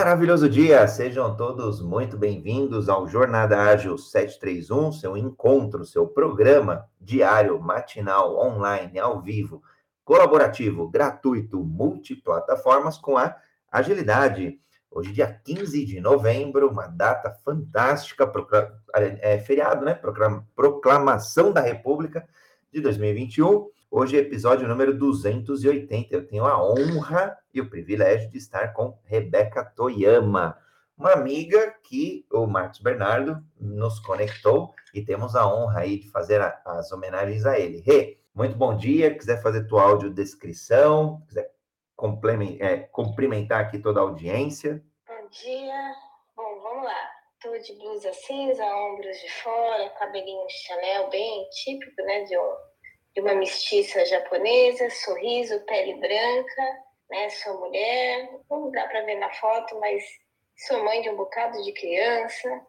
Maravilhoso dia, sejam todos muito bem-vindos ao Jornada Ágil 731, seu encontro, seu programa diário, matinal, online, ao vivo, colaborativo, gratuito, multiplataformas com a agilidade. Hoje, dia 15 de novembro, uma data fantástica, é, feriado, né? Proclamação da República de 2021. Hoje é episódio número 280. Eu tenho a honra e o privilégio de estar com Rebeca Toyama, uma amiga que o Marcos Bernardo nos conectou e temos a honra aí de fazer a, as homenagens a ele. Rê, muito bom dia. Quiser fazer tua audiodescrição, quiser é, cumprimentar aqui toda a audiência. Bom dia. Bom, vamos lá. Estou de blusa cinza, ombros de fora, cabelinho Chanel bem típico, né, de um de uma mestiça japonesa, sorriso, pele branca, né? Sou mulher, não dá para ver na foto, mas sou mãe de um bocado de criança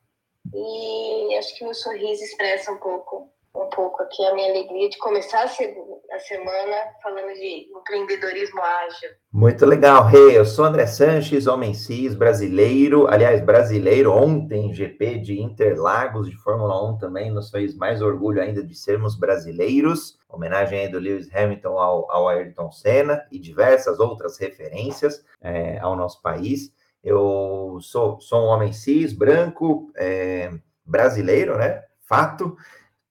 e acho que meu sorriso expressa um pouco um pouco aqui a minha alegria de começar a, semana falando de empreendedorismo ágil. Muito legal, Rei. Hey, eu sou André Sanches, homem cis, brasileiro. Aliás, brasileiro, ontem, GP de Interlagos de Fórmula 1 também nos fez mais orgulho ainda de sermos brasileiros. Homenagem aí do Lewis Hamilton ao, ao Ayrton Senna e diversas outras referências é, ao nosso país. Eu sou, sou um homem cis, branco, é, brasileiro, né? Fato.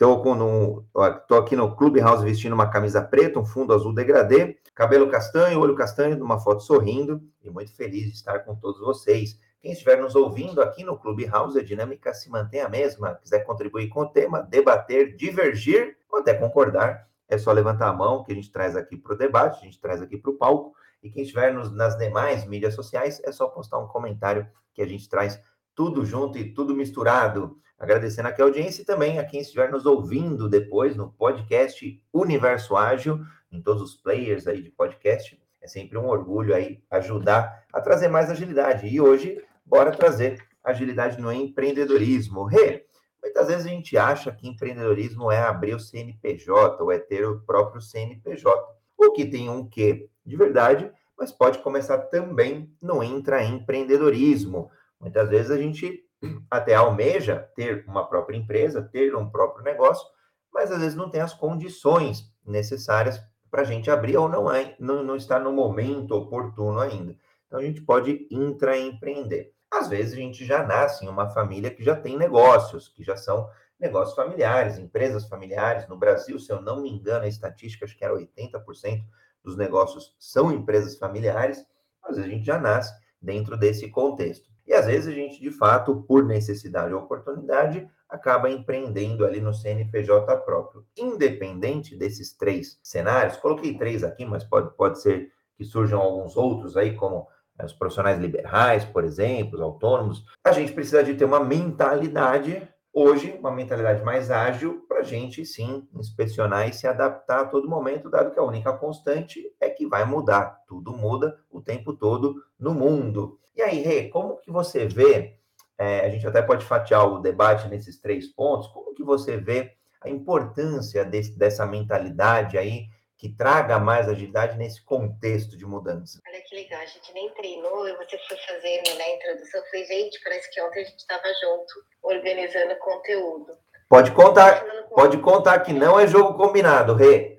Estou no, tô aqui no Clubhouse vestindo uma camisa preta, um fundo azul degradê, cabelo castanho, olho castanho, numa foto sorrindo e muito feliz de estar com todos vocês. Quem estiver nos ouvindo aqui no Clubhouse, a dinâmica se mantém a mesma. Quiser contribuir com o tema, debater, divergir ou até concordar, é só levantar a mão que a gente traz aqui para o debate, a gente traz aqui para o palco. E quem estiver nos, nas demais mídias sociais, é só postar um comentário que a gente traz tudo junto e tudo misturado. Agradecendo aqui a audiência e também a quem estiver nos ouvindo depois no podcast Universo Ágil, em todos os players aí de podcast. É sempre um orgulho aí ajudar a trazer mais agilidade. E hoje, bora trazer agilidade no empreendedorismo. Rê, muitas vezes a gente acha que empreendedorismo é abrir o CNPJ ou é ter o próprio CNPJ. O que tem um quê de verdade, mas pode começar também no intraempreendedorismo. Muitas vezes a gente até almeja ter uma própria empresa, ter um próprio negócio, mas às vezes não tem as condições necessárias para a gente abrir ou não, é, não, não está no momento oportuno ainda. Então a gente pode intraempreender. Às vezes a gente já nasce em uma família que já tem negócios, que já são negócios familiares, empresas familiares. No Brasil, se eu não me engano, a estatística acho que era 80% dos negócios são empresas familiares. Às vezes a gente já nasce dentro desse contexto. E às vezes a gente, de fato, por necessidade ou oportunidade, acaba empreendendo ali no CNPJ próprio. Independente desses três cenários, coloquei três aqui, mas pode, pode ser que surjam alguns outros aí, como eh, os profissionais liberais, por exemplo, os autônomos, a gente precisa de ter uma mentalidade hoje, uma mentalidade mais ágil para a gente sim inspecionar e se adaptar a todo momento, dado que a única constante é que vai mudar. Tudo muda o tempo todo no mundo. E aí, Rê, como que você vê, é, a gente até pode fatiar o debate nesses três pontos, como que você vê a importância desse, dessa mentalidade aí que traga mais agilidade nesse contexto de mudança? Olha que legal, a gente nem treinou e você foi fazendo na introdução, eu falei, gente, parece que ontem a gente estava junto, organizando conteúdo. Pode contar, pode contar que não é jogo combinado, Rê.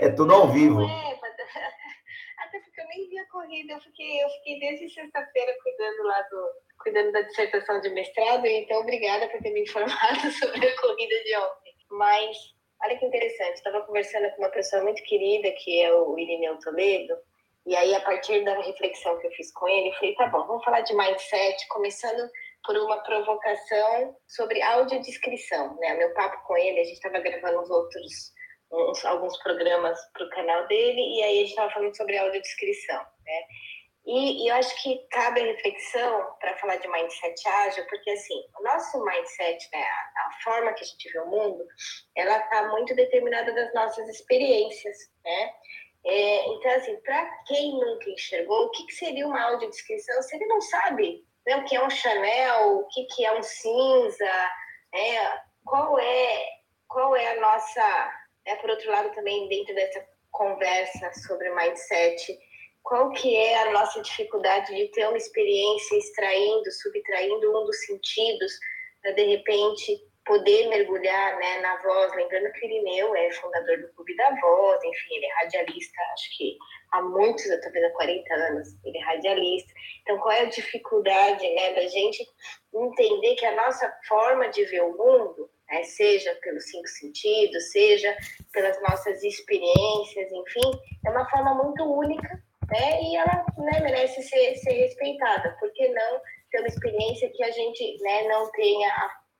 É tudo ao vivo. É, nem vi a corrida, eu fiquei, eu fiquei desde sexta-feira cuidando lá do, cuidando da dissertação de mestrado, então obrigada por ter me informado sobre a corrida de ontem. Mas olha que interessante, estava conversando com uma pessoa muito querida, que é o Irineu Toledo, e aí a partir da reflexão que eu fiz com ele, eu falei, tá bom, vamos falar de mindset, começando por uma provocação sobre audiodescrição, né? Meu papo com ele, a gente estava gravando os outros uns, alguns programas para o canal dele, e aí a gente estava falando sobre audiodescrição, né? E, e, eu acho que cabe a reflexão para falar de mindset ágil, porque assim, o nosso mindset, né, a, a forma que a gente vê o mundo, ela está muito determinada das nossas experiências, né? É, então, assim, para quem nunca enxergou, o que, que, seria uma audiodescrição se ele não sabe né, o que é um Chanel, o que, que é um cinza, né, qual, é, qual é a nossa é, por outro lado, também dentro dessa conversa sobre mindset, qual que é a nossa dificuldade de ter uma experiência extraindo, subtraindo um dos sentidos, para de repente poder mergulhar né, na voz, lembrando que o Irineu é fundador do Clube da Voz, enfim, ele é radialista, acho que há muitos, vendo há 40 anos, ele é radialista. Então, qual é a dificuldade né, da gente entender que a nossa forma de ver o mundo, né, seja pelos cinco sentidos, seja pelas nossas experiências, enfim, é uma forma muito única e ela né, merece ser, ser respeitada. Por que não ter uma experiência que a gente né, não tenha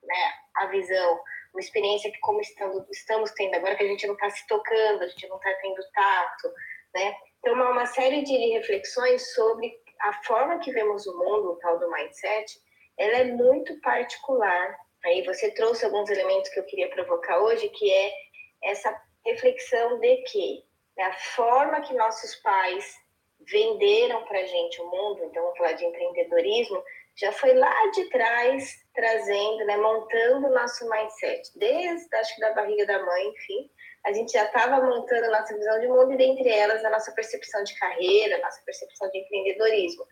né, a visão, uma experiência que como estamos, estamos tendo agora, que a gente não está se tocando, a gente não está tendo tato, né? Então, uma, uma série de reflexões sobre a forma que vemos o mundo, o tal do mindset, ela é muito particular. Aí você trouxe alguns elementos que eu queria provocar hoje, que é essa reflexão de que né, a forma que nossos pais venderam para a gente o mundo, então vamos falar de empreendedorismo, já foi lá de trás trazendo, né, montando o nosso mindset, desde acho que da barriga da mãe, enfim, a gente já estava montando a nossa visão de mundo e dentre elas a nossa percepção de carreira, a nossa percepção de empreendedorismo.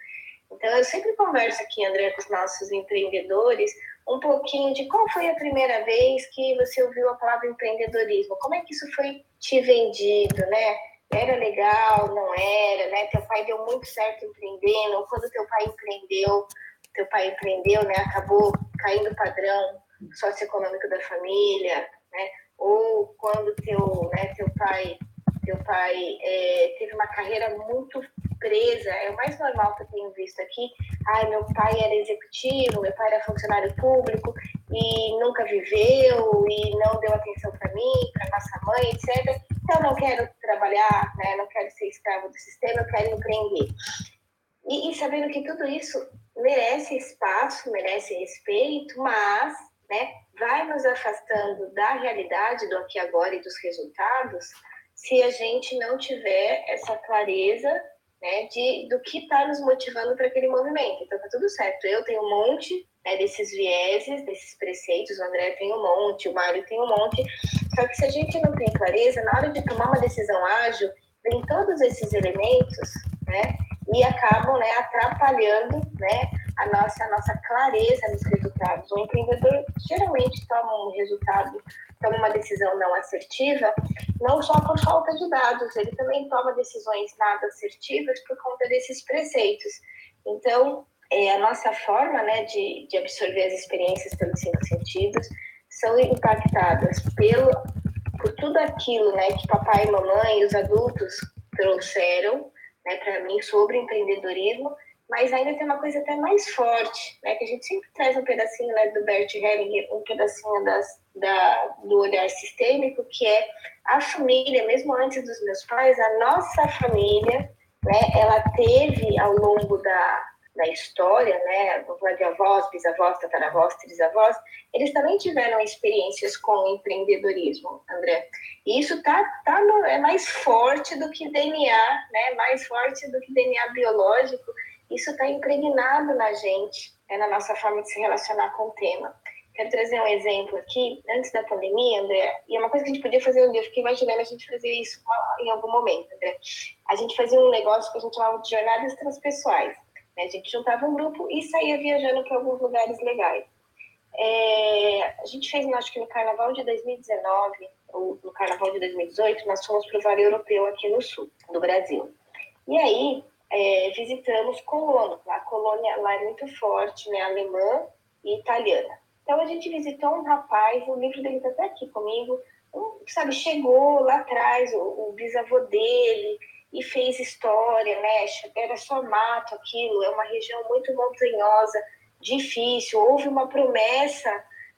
Então eu sempre converso aqui, André, com os nossos empreendedores, um pouquinho de qual foi a primeira vez que você ouviu a palavra empreendedorismo, como é que isso foi te vendido, né? Era legal, não era, né? Teu pai deu muito certo empreendendo, quando teu pai empreendeu, teu pai empreendeu, né? Acabou caindo o padrão socioeconômico da família, né? ou quando teu, né, teu pai, teu pai é, teve uma carreira muito presa, é o mais normal que eu tenho visto aqui. Ai, meu pai era executivo, meu pai era funcionário público e nunca viveu e não deu atenção para mim, para nossa mãe, etc. Então, não quero trabalhar, né, não quero ser escravo do sistema, eu quero empreender. E, e sabendo que tudo isso merece espaço, merece respeito, mas né, vai nos afastando da realidade do aqui agora e dos resultados se a gente não tiver essa clareza né, de, do que está nos motivando para aquele movimento. Então, tá tudo certo. Eu tenho um monte né, desses vieses, desses preceitos, o André tem um monte, o Mário tem um monte. Só que se a gente não tem clareza, na hora de tomar uma decisão ágil, vem todos esses elementos, né, e acabam, né, atrapalhando, né, a nossa, a nossa clareza nos resultados. O empreendedor geralmente toma um resultado, toma uma decisão não assertiva, não só por falta de dados, ele também toma decisões nada assertivas por conta desses preceitos. Então, é, a nossa forma né, de, de absorver as experiências pelos cinco sentidos são impactadas pelo, por tudo aquilo né, que papai e mamãe os adultos trouxeram né, para mim sobre empreendedorismo mas ainda tem uma coisa até mais forte, né? Que a gente sempre traz um pedacinho né, do Bert Hellinger, um pedacinho das, da, do olhar sistêmico, que é a família, mesmo antes dos meus pais, a nossa família, né? Ela teve ao longo da, da história, né? De avós, bisavós, tataravós, trisavós, eles também tiveram experiências com empreendedorismo, André. E isso tá, tá no, é mais forte do que DNA, né? Mais forte do que DNA biológico isso está impregnado na gente, é na nossa forma de se relacionar com o tema. Quero trazer um exemplo aqui, antes da pandemia, André, e é uma coisa que a gente podia fazer um dia, eu fiquei imaginando a gente fazer isso em algum momento, André. A gente fazia um negócio que a gente chamava de jornadas transpessoais. Né? A gente juntava um grupo e saía viajando para alguns lugares legais. É, a gente fez, acho que no carnaval de 2019, ou no carnaval de 2018, nós fomos para o Vale Europeu aqui no sul do Brasil. E aí, é, visitamos colônia. A colônia lá é muito forte, né? Alemã e italiana. Então a gente visitou um rapaz, o livro dele está até aqui comigo, um, sabe, chegou lá atrás, o, o, bisavô dele, e fez história, né? Era só mato aquilo, é uma região muito montanhosa, difícil. Houve uma promessa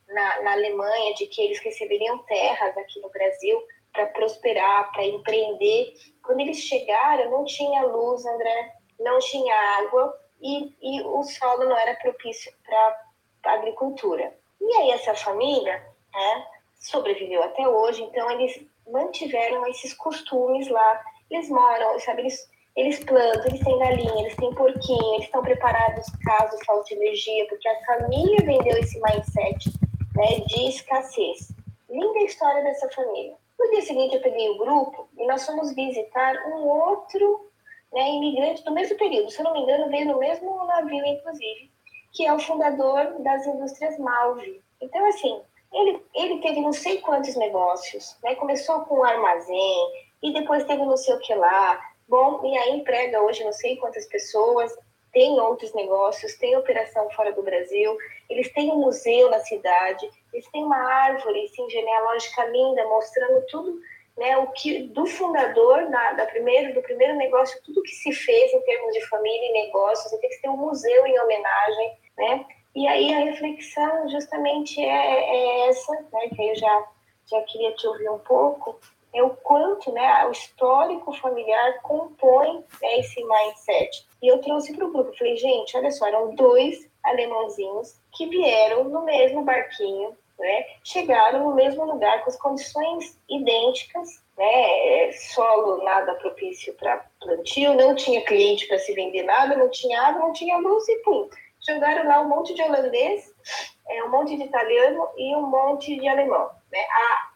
na, na Alemanha de que eles receberiam terras aqui no Brasil para prosperar, para empreender. Quando eles chegaram, não tinha luz, André, não tinha água e, e o solo não era propício para agricultura. E aí essa família né, sobreviveu até hoje, então eles mantiveram esses costumes lá. Eles moram, sabe, eles, eles plantam, eles têm galinha, eles têm porquinho, eles estão preparados caso falte energia, porque a família vendeu esse mindset né, de escassez. Linda história dessa família. No dia seguinte, eu peguei o grupo e nós fomos visitar um outro né, imigrante do mesmo período, se eu não me engano, veio no mesmo navio, inclusive, que é o fundador das indústrias Malve. Então, assim, ele, ele teve não sei quantos negócios, né? Começou com um armazém e depois teve não sei o que lá. Bom, e aí emprega hoje não sei quantas pessoas, tem outros negócios, tem operação fora do Brasil, eles têm um museu na cidade, eles têm uma árvore assim, genealógica linda, mostrando tudo né, o que do fundador da, da primeiro, do primeiro negócio, tudo que se fez em termos de família e negócios, tem que ter um museu em homenagem, né? E aí a reflexão justamente é, é essa, né, que eu já, já queria te ouvir um pouco, é o quanto né, o histórico familiar compõe né, esse mindset. E eu trouxe para o grupo, falei, gente, olha só, eram dois alemãozinhos que vieram no mesmo barquinho, né, chegaram no mesmo lugar com as condições idênticas, né, solo nada propício para plantio, não tinha cliente para se vender nada, não tinha água, não tinha luz e pum. Jogaram lá um monte de holandês, é, um monte de italiano e um monte de alemão. Né?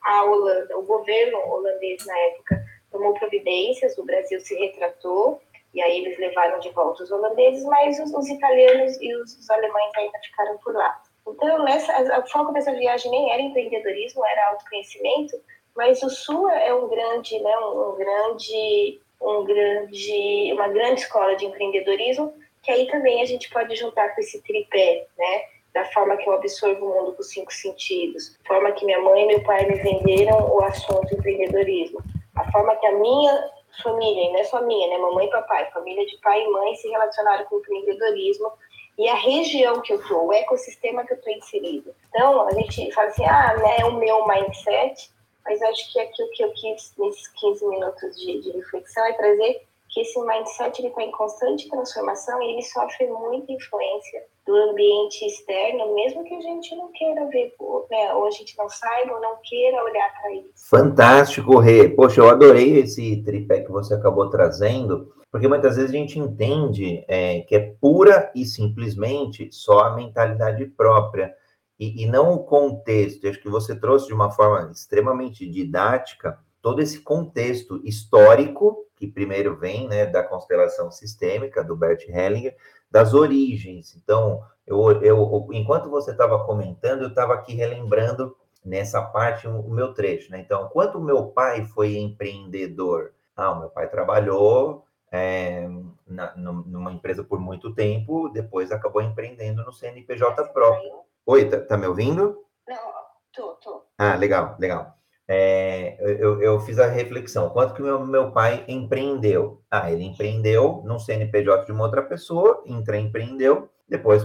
A, a Holanda, o governo holandês na época tomou providências, o Brasil se retratou, e aí eles levaram de volta os holandeses, mas os, os italianos e os, os alemães ainda ficaram por lá. Então, nessa, o foco dessa viagem nem era empreendedorismo, era autoconhecimento, mas o Sul é um grande, né, um, um grande, um grande, uma grande escola de empreendedorismo, que aí também a gente pode juntar com esse tripé, né, da forma que eu absorvo o mundo com cinco sentidos, forma que minha mãe e meu pai me venderam o assunto empreendedorismo, a forma que a minha família, e não é só minha, né, mamãe e papai, família de pai e mãe se relacionaram com o empreendedorismo, e a região que eu estou, o ecossistema que eu estou inserido. Então, a gente fala assim, ah, né, é o meu mindset, mas acho que aqui o que eu quis nesses 15 minutos de, de reflexão é trazer que esse mindset está em constante transformação e ele sofre muita influência do ambiente externo, mesmo que a gente não queira ver, né, ou a gente não saiba ou não queira olhar para isso. Fantástico, Rê. Poxa, eu adorei esse tripé que você acabou trazendo, porque muitas vezes a gente entende é, que é pura e simplesmente só a mentalidade própria e, e não o contexto. acho que você trouxe de uma forma extremamente didática todo esse contexto histórico que primeiro vem né, da constelação sistêmica do Bert Hellinger, das origens. Então, eu, eu enquanto você estava comentando, eu estava aqui relembrando nessa parte o meu trecho. Né? Então, quanto meu pai foi empreendedor? Ah, o meu pai trabalhou é, na, numa empresa por muito tempo, depois acabou empreendendo no CNPJ próprio. Oi, tá, tá me ouvindo? Não, tô, tô. Ah, legal, legal. É, eu, eu, fiz a reflexão, quanto que meu, meu pai empreendeu? Ah, ele empreendeu num CNPJ de uma outra pessoa, empreendeu, depois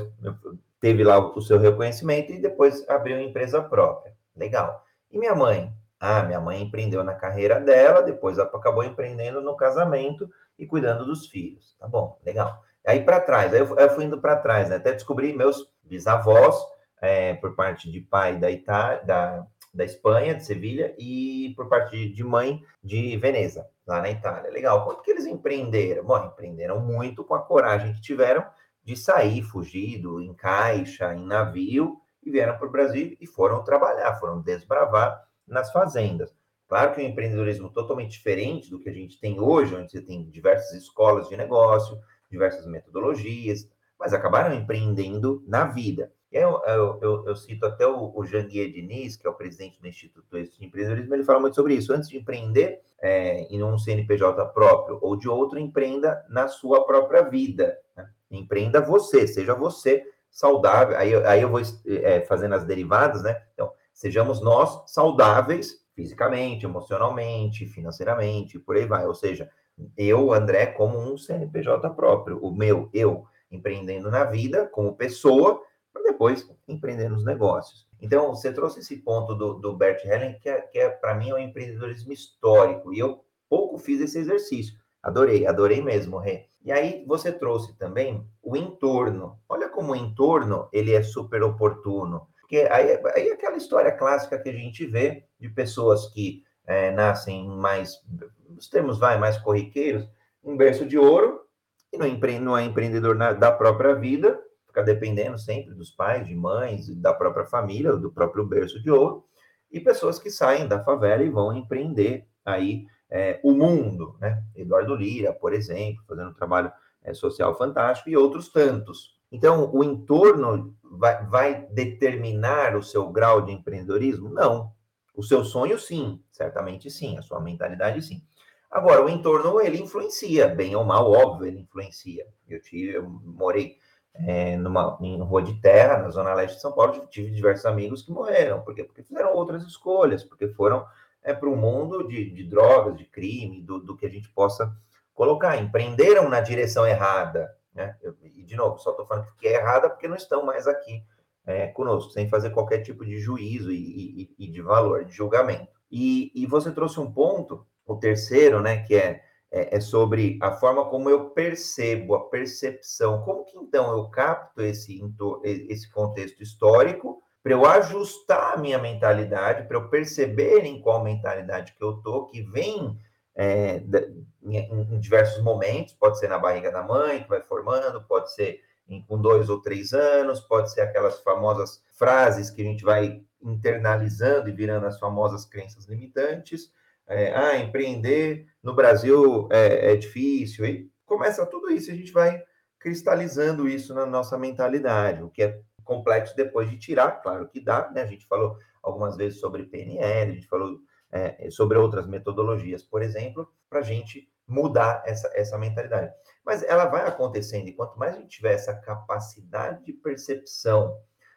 teve lá o, o seu reconhecimento e depois abriu empresa própria. Legal. E minha mãe? Ah, minha mãe empreendeu na carreira dela, depois acabou empreendendo no casamento e cuidando dos filhos. Tá bom, legal. Aí para trás, aí eu, eu fui indo para trás, né? até descobri meus bisavós, é, por parte de pai da Itália, da, da Espanha, de Sevilha, e por parte de mãe de Veneza, lá na Itália. Legal. Quanto que eles empreenderam? Bom, empreenderam muito com a coragem que tiveram de sair fugido em caixa, em navio, e vieram para o Brasil e foram trabalhar, foram desbravar nas fazendas. Claro que um empreendedorismo totalmente diferente do que a gente tem hoje, onde você tem diversas escolas de negócio, diversas metodologias, mas acabaram empreendendo na vida. Eu, eu, eu, eu cito até o, o Janguier Diniz, que é o presidente do Instituto de Empreendedorismo, ele fala muito sobre isso. Antes de empreender é, em um CNPJ próprio ou de outro, empreenda na sua própria vida. Né? Empreenda você, seja você saudável. Aí, aí eu vou é, fazendo as derivadas, né? Então, sejamos nós saudáveis fisicamente, emocionalmente, financeiramente, por aí vai. Ou seja, eu, André, como um CNPJ próprio, o meu, eu, empreendendo na vida como pessoa, para depois empreender nos negócios. Então, você trouxe esse ponto do, do Bert Helling, que é, que é para mim, é um empreendedorismo histórico, e eu pouco fiz esse exercício. Adorei, adorei mesmo, Rê. E aí, você trouxe também o entorno. Olha como o entorno, ele é super oportuno. Porque aí, aí é aquela história clássica que a gente vê de pessoas que é, nascem mais, os termos vai, mais corriqueiros, um berço de ouro, e não, empre, é empreendedor na, da própria vida, fica dependendo sempre dos pais, de mães, da própria família, do próprio berço de ouro, e pessoas que saem da favela e vão empreender aí é, o mundo, né? Eduardo Lira, por exemplo, fazendo um trabalho é, social fantástico, e outros tantos. Então, o entorno vai, vai determinar o seu grau de empreendedorismo? Não. O seu sonho, sim, certamente sim, a sua mentalidade, sim. Agora, o entorno, ele influencia, bem ou mal, óbvio, ele influencia. Eu, tive, eu morei é, numa, em Rua de Terra, na Zona Leste de São Paulo, tive diversos amigos que morreram. Por quê? Porque fizeram outras escolhas, porque foram é, para o mundo de, de, drogas, de crime, do, do, que a gente possa colocar. Empreenderam na direção errada. Né? Eu, e, de novo, só estou falando que é errada porque não estão mais aqui é, conosco, sem fazer qualquer tipo de juízo e, e, e de valor, de julgamento. E, e, você trouxe um ponto, o terceiro, né, que é, é, é, sobre a forma como eu percebo, a percepção. Como que então eu capto esse, esse contexto histórico para eu ajustar a minha mentalidade, para eu perceber em qual mentalidade que eu tô, que vem é, em, em, diversos momentos, pode ser na barriga da mãe, que vai formando, pode ser em, com dois ou três anos, pode ser aquelas famosas frases que a gente vai internalizando e virando as famosas crenças limitantes. É, ah, empreender no Brasil é, é difícil, e começa tudo isso, a gente vai cristalizando isso na nossa mentalidade, o que é complexo depois de tirar, claro que dá, né? A gente falou algumas vezes sobre PNL, a gente falou é, sobre outras metodologias, por exemplo, para a gente mudar essa, essa mentalidade. Mas ela vai acontecendo, e quanto mais a gente tiver essa capacidade de percepção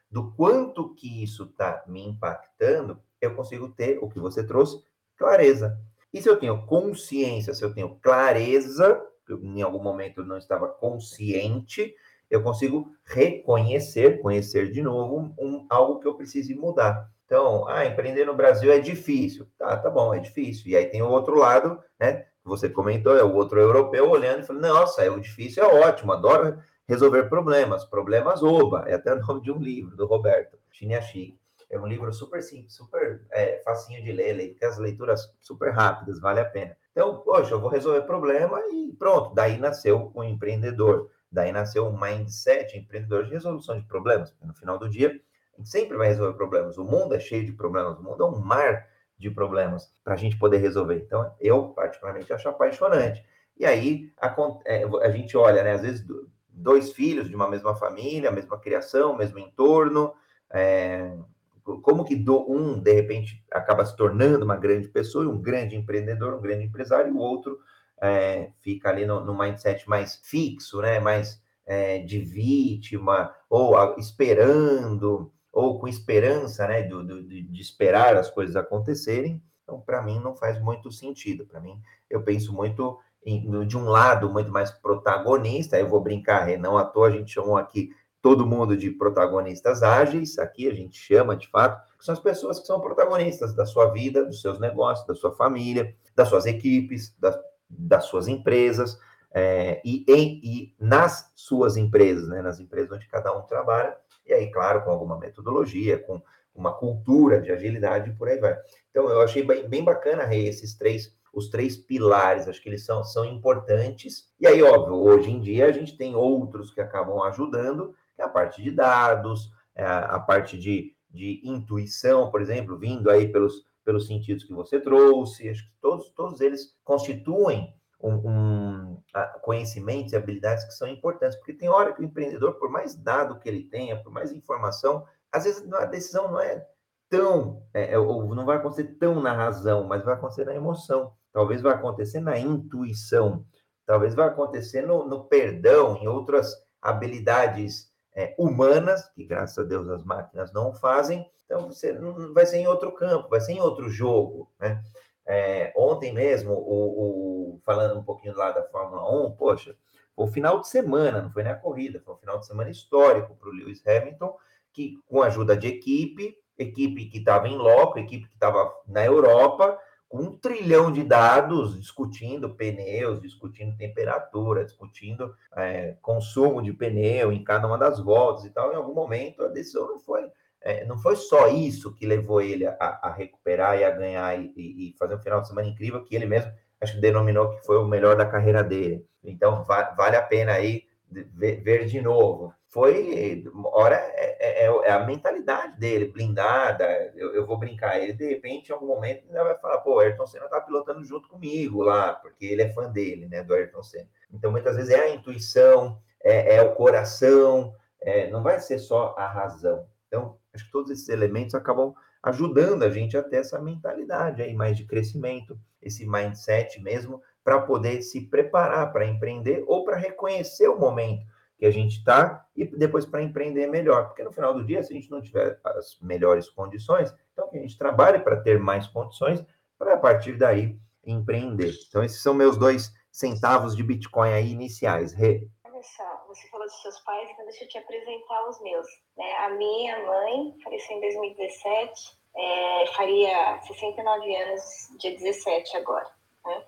do quanto que isso está me impactando, eu consigo ter o que você trouxe, clareza. E se eu tenho consciência, se eu tenho clareza, em algum momento eu não estava consciente, eu consigo reconhecer, conhecer de novo um, algo que eu precise mudar. Então, ah, empreender no Brasil é difícil. Tá, tá bom, é difícil. E aí tem o outro lado, né? Você comentou, é o outro europeu olhando e falando, nossa, é o difícil é ótimo, adoro resolver problemas. Problemas oba, é até o nome de um livro do Roberto Chiniachi. É um livro super simples, super é, facinho de ler, tem as leituras super rápidas, vale a pena. Então, poxa, eu vou resolver problema e pronto, daí nasceu o um empreendedor. Daí nasceu um mindset empreendedor de resolução de problemas. No final do dia, a gente sempre vai resolver problemas. O mundo é cheio de problemas, o mundo é um mar de problemas para a gente poder resolver. Então, eu, particularmente, acho apaixonante. E aí, a, é, a gente olha, né, às vezes, dois filhos de uma mesma família, mesma criação, mesmo entorno, é, como que do, um, de repente, acaba se tornando uma grande pessoa, um grande empreendedor, um grande empresário, e o outro é, fica ali no, no, mindset mais fixo, né? Mais é, de vítima, ou a, esperando, ou com esperança, né? Do, do, de esperar as coisas acontecerem. Então, para mim, não faz muito sentido. Para mim, eu penso muito em, de um lado muito mais protagonista. Eu vou brincar, não à toa a gente chamou aqui todo mundo de protagonistas ágeis. Aqui a gente chama, de fato, que são as pessoas que são protagonistas da sua vida, dos seus negócios, da sua família, das suas equipes, das das suas empresas é, e, em, e nas suas empresas, né, nas empresas onde cada um trabalha, e aí, claro, com alguma metodologia, com uma cultura de agilidade e por aí vai. Então, eu achei bem, bem bacana, Rei, esses três, os três pilares, acho que eles são, são importantes. E aí, óbvio, hoje em dia a gente tem outros que acabam ajudando, a parte de dados, é a, a parte de, de intuição, por exemplo, vindo aí pelos, pelos sentidos que você trouxe, acho que todos, todos eles constituem um, um, conhecimentos e habilidades que são importantes, porque tem hora que o empreendedor, por mais dado que ele tenha, por mais informação, às vezes a decisão não é tão, é, é, ou não vai acontecer tão na razão, mas vai acontecer na emoção, talvez vai acontecer na intuição, talvez vai acontecer no, no perdão, em outras habilidades é, humanas, que graças a Deus as máquinas não fazem, então você não vai ser em outro campo, vai ser em outro jogo, né? É, ontem mesmo, o, o, falando um pouquinho lá da Fórmula 1, poxa, o final de semana, não foi nem a corrida, foi um final de semana histórico para o Lewis Hamilton, que com a ajuda de equipe, equipe que estava em loco, equipe que estava na Europa, um trilhão de dados, discutindo pneus, discutindo temperatura, discutindo é, consumo de pneu em cada uma das voltas e tal, em algum momento a decisão não foi é, não foi só isso que levou ele a, a recuperar e a ganhar e, e, fazer um final de semana incrível, que ele mesmo acho que denominou que foi o melhor da carreira dele. Então, va vale a pena aí ver, ver, de novo. Foi, ora, é, é, é, a mentalidade dele, blindada, eu, eu, vou brincar, ele de repente, em algum momento, ainda vai falar, pô, Ayrton Senna tá pilotando junto comigo lá, porque ele é fã dele, né, do Ayrton Senna. Então, muitas vezes é a intuição, é, é o coração, é, não vai ser só a razão. Então, acho que todos esses elementos acabam ajudando a gente a ter essa mentalidade aí mais de crescimento, esse mindset mesmo, para poder se preparar para empreender ou para reconhecer o momento que a gente está e depois para empreender melhor. Porque no final do dia, se a gente não tiver as melhores condições, então que a gente trabalhe para ter mais condições para a partir daí empreender. Então, esses são meus dois centavos de Bitcoin aí iniciais. Rê. Olha só, você falou dos seus pais, então deixa eu te apresentar os meus. Né? A minha mãe faleceu em 2017, é, faria 69 anos, dia 17 agora. Né?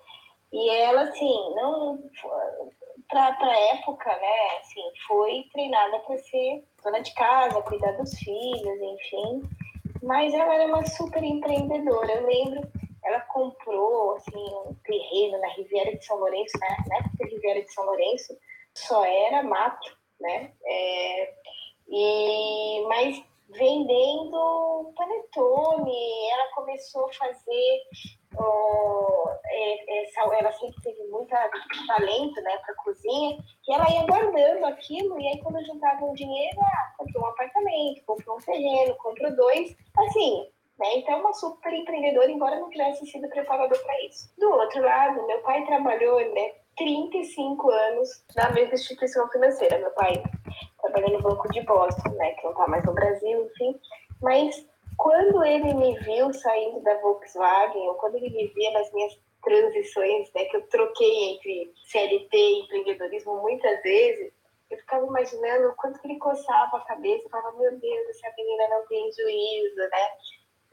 E ela, assim, não para a época, né, assim, foi treinada para ser dona de casa, cuidar dos filhos, enfim. Mas ela era uma super empreendedora. Eu lembro, ela comprou assim um terreno na Riviera de São Lourenço, né? na época Riviera de São Lourenço, só era mato, né? É, e mas vendendo panetone, ela começou a fazer oh, é, essa, ela sempre muito talento né, para cozinha, e ela ia guardando aquilo, e aí quando juntava um dinheiro, ah, comprou um apartamento, comprou um terreno, comprou dois, assim, né? Então, uma super empreendedora, embora não tivesse sido preparador para isso. Do outro lado, meu pai trabalhou né, 35 anos na mesma instituição financeira. Meu pai trabalhou no Banco de Boston, né, que não está mais no Brasil, enfim, mas quando ele me viu saindo da Volkswagen, ou quando ele me via nas minhas transições, né, que eu troquei entre CLT e empreendedorismo muitas vezes, eu ficava imaginando o quanto que ele coçava a cabeça, falava, meu Deus, essa menina não tem juízo, né?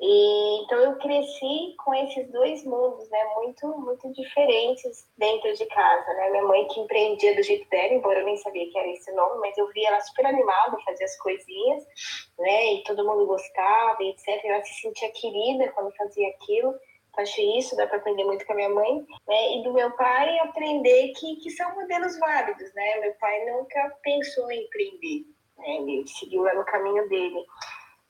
E, então eu cresci com esses dois mundos, né, muito muito diferentes dentro de casa, né? Minha mãe que empreendia do jeito dela, embora eu nem sabia que era esse nome, mas eu via ela super animada, fazia as coisinhas, né? E todo mundo gostava, etc. Ela se sentia querida quando fazia aquilo. Acho isso, dá para aprender muito com a minha mãe, né? E do meu pai aprender que, que são modelos válidos, né? Meu pai nunca pensou em empreender, né? Ele seguiu no caminho dele.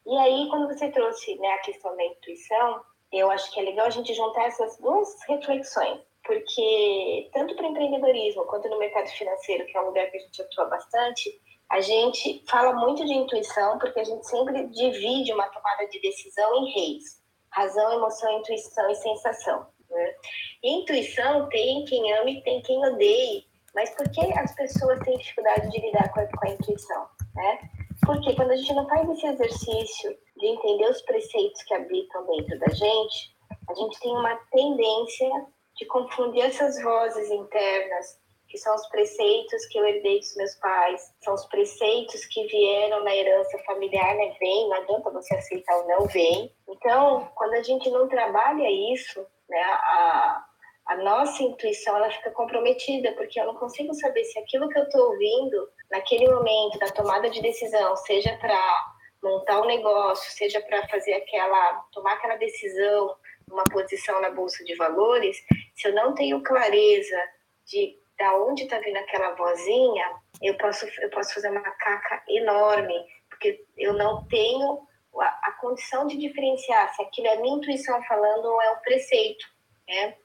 E aí, quando você trouxe né, a questão da intuição, eu acho que é legal a gente juntar essas duas reflexões, porque tanto para o empreendedorismo quanto no mercado financeiro, que é um lugar que a gente atua bastante, a gente fala muito de intuição, porque a gente sempre divide uma tomada de decisão em reis: razão, emoção, intuição e sensação. Né? Intuição tem quem ame e tem quem odeie, mas por que as pessoas têm dificuldade de lidar com a, com a intuição? Né? Porque quando a gente não faz esse exercício de entender os preceitos que habitam dentro da gente, a gente tem uma tendência de confundir essas vozes internas, que são os preceitos que eu herdei dos meus pais, são os preceitos que vieram na herança familiar, né? Vem, não adianta você aceitar ou não, vem. Então, quando a gente não trabalha isso, né, a, a nossa intuição ela fica comprometida, porque eu não consigo saber se aquilo que eu estou ouvindo naquele momento da tomada de decisão, seja para montar um negócio, seja para fazer aquela, tomar aquela decisão, uma posição na bolsa de valores, se eu não tenho clareza de da onde está vindo aquela vozinha, eu posso eu posso fazer uma caca enorme, porque eu não tenho a, a condição de diferenciar se aquilo é minha intuição falando ou é o preceito, né?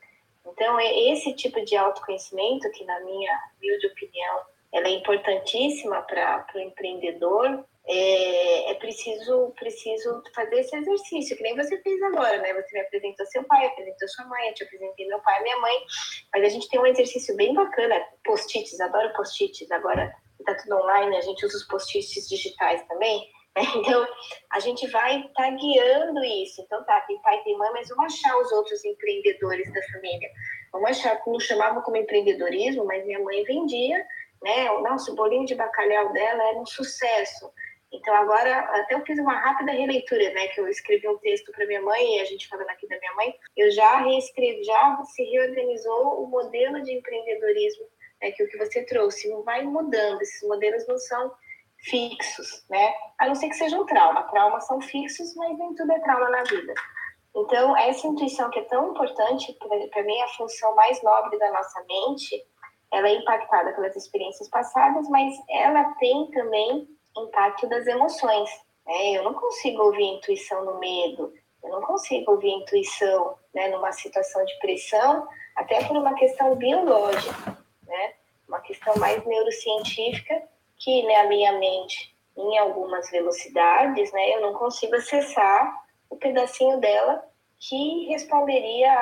Então, esse tipo de autoconhecimento que, na minha humilde opinião, ela é importantíssima para o empreendedor, é, é, preciso, preciso fazer esse exercício, que nem você fez agora, né? Você me apresentou seu pai, apresentou sua mãe, eu te apresentei meu pai minha mãe, mas a gente tem um exercício bem bacana, post-its, adoro post-its, agora está tudo online, a gente usa os post-its digitais também, então, a gente vai tá guiando isso. Então, tá, tem pai, tem mãe, mas vamos achar os outros empreendedores da família. Vamos achar, como chamavam como empreendedorismo, mas minha mãe vendia, né? O nosso bolinho de bacalhau dela era um sucesso. Então, agora, até eu fiz uma rápida releitura, né? Que eu escrevi um texto para minha mãe, e a gente falando aqui da minha mãe, eu já reescrevi, já se reorganizou o modelo de empreendedorismo, né, que o que você trouxe vai mudando. Esses modelos não são fixos, né? A não ser que seja um trauma. Traumas são fixos, mas nem tudo é trauma na vida. Então, essa intuição que é tão importante, para mim, a função mais nobre da nossa mente, ela é impactada pelas experiências passadas, mas ela tem também impacto das emoções. Né? Eu não consigo ouvir intuição no medo, eu não consigo ouvir intuição né, numa situação de pressão, até por uma questão biológica, né? uma questão mais neurocientífica, que né, minha mente, em algumas velocidades, né, eu não consigo acessar o pedacinho dela que responderia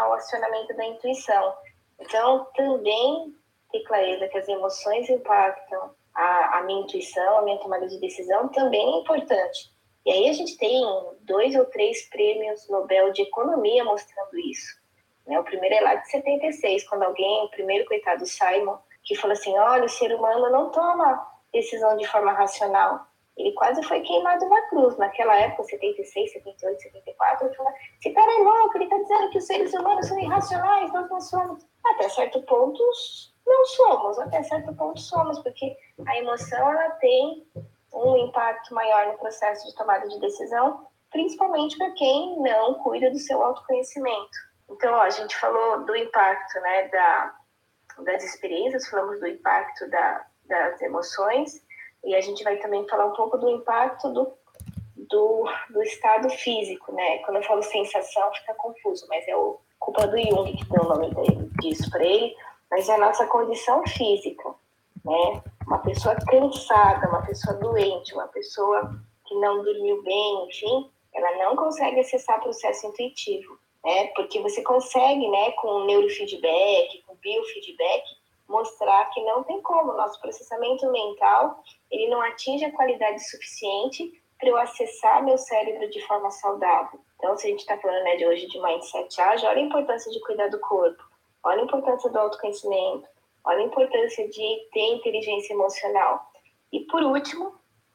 ao acionamento da intuição. Então, também ter clareza que as emoções impactam a, a minha intuição, a minha tomada de decisão, também é importante. E aí a gente tem dois ou três prêmios Nobel de Economia mostrando isso. Né? O primeiro é lá de 76, quando alguém, o primeiro coitado Simon, que falou assim, olha, o ser humano não toma decisão de forma racional. Ele quase foi queimado na cruz. Naquela época, 76, 78, 74, ele falou, esse cara é louco, ele está dizendo que os seres humanos são irracionais, nós não somos. Até certo ponto, não somos, até certo ponto somos, porque a emoção ela tem um impacto maior no processo de tomada de decisão, principalmente para quem não cuida do seu autoconhecimento. Então, ó, a gente falou do impacto né, da, das experiências, falamos do impacto da, das emoções, e a gente vai também falar um pouco do impacto do, do, do estado físico, né? Quando eu falo sensação, fica confuso, mas é o culpa do Jung que deu o nome dele, disso para ele, mas é a nossa condição física, né? Uma pessoa cansada, uma pessoa doente, uma pessoa que não dormiu bem, enfim, ela não consegue acessar o processo intuitivo, né? Porque você consegue, né, com neurofeedback, com biofeedback, mostrar que não tem como, nosso processamento mental, ele não atinge a qualidade suficiente para eu acessar meu cérebro de forma saudável. Então, se a gente está falando né, de hoje de mindset ágil, olha a importância de cuidar do corpo, olha a importância do autoconhecimento, olha a importância de ter inteligência emocional. E por último,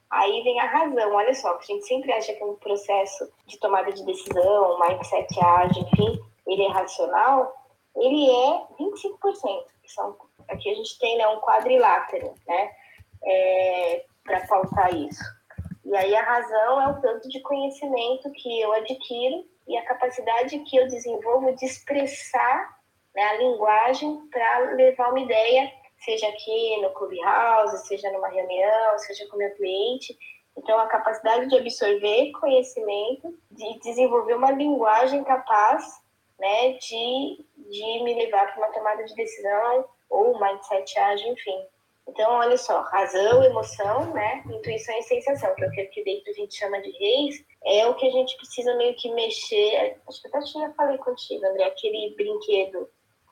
aí vem a razão. Olha só, que a gente sempre acha que um processo de tomada de decisão, mindset ágil, enfim, ele é racional, ele é 25%, que são, aqui a gente tem né, um quadrilátero, né, é, para faltar isso. E aí a razão é o tanto de conhecimento que eu adquiro e a capacidade que eu desenvolvo de expressar né, a linguagem para levar uma ideia, seja aqui no Clubhouse, seja numa reunião, seja com meu cliente. Então, a capacidade de absorver conhecimento, de desenvolver uma linguagem capaz né, de, de me levar para uma tomada de decisão ou mindset ágil, enfim. Então, olha só, razão, emoção, né, intuição e sensação, que é o que aqui dentro a gente chama de reis, é o que a gente precisa meio que mexer. Acho que até já falei contigo, André, aquele brinquedo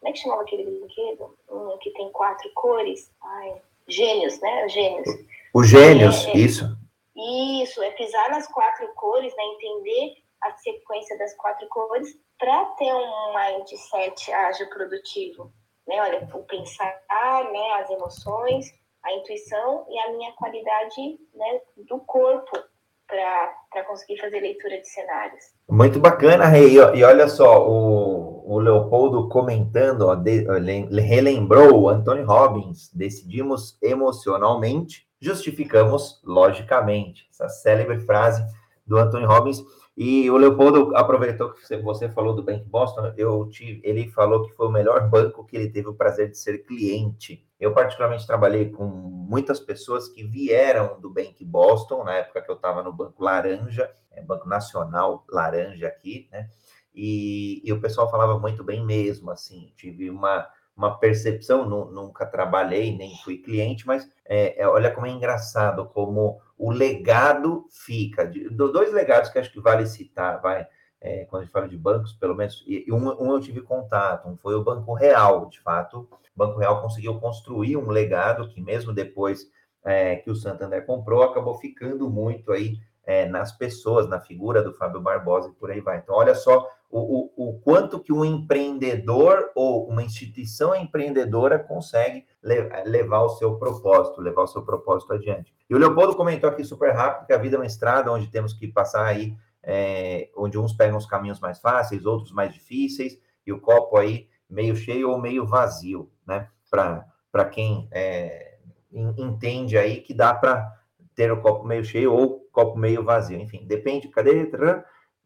como é que chamava aquele brinquedo? Um que tem quatro cores. Ai, gênios, né? Gênios. O gênios, é, é, isso. Isso, é pisar nas quatro cores, né? Entender a sequência das quatro cores para ter um mindset ágil produtivo. Né? Olha, o pensar, né? as emoções, a intuição e a minha qualidade né? do corpo para conseguir fazer leitura de cenários. Muito bacana, Rei. E olha só, o, o Leopoldo comentando, ó, de, relembrou o Anthony Robbins: decidimos emocionalmente, justificamos logicamente. Essa célebre frase do Anthony Robbins. E o Leopoldo aproveitou que você falou do Bank Boston, eu tive, ele falou que foi o melhor banco que ele teve o prazer de ser cliente. Eu, particularmente, trabalhei com muitas pessoas que vieram do Bank Boston, na época que eu estava no Banco Laranja, é, Banco Nacional Laranja aqui, né? E, e, o pessoal falava muito bem mesmo, assim, tive uma, uma percepção, nunca trabalhei, nem fui cliente, mas é, é, olha como é engraçado, como o legado fica. Dois legados que acho que vale citar, vai, é, quando a gente fala de bancos, pelo menos, e um, um, eu tive contato, um foi o Banco Real, de fato, o Banco Real conseguiu construir um legado que mesmo depois é, que o Santander comprou, acabou ficando muito aí é, nas pessoas, na figura do Fábio Barbosa e por aí vai. Então, olha só o, o, o quanto que um empreendedor ou uma instituição empreendedora consegue levar o seu propósito, levar o seu propósito adiante. E o Leopoldo comentou aqui super rápido que a vida é uma estrada onde temos que passar aí é, onde uns pegam os caminhos mais fáceis, outros mais difíceis, e o copo aí meio cheio ou meio vazio, né? Para quem é, entende aí que dá para ter o copo meio cheio ou copo meio vazio, enfim, depende. Cadê?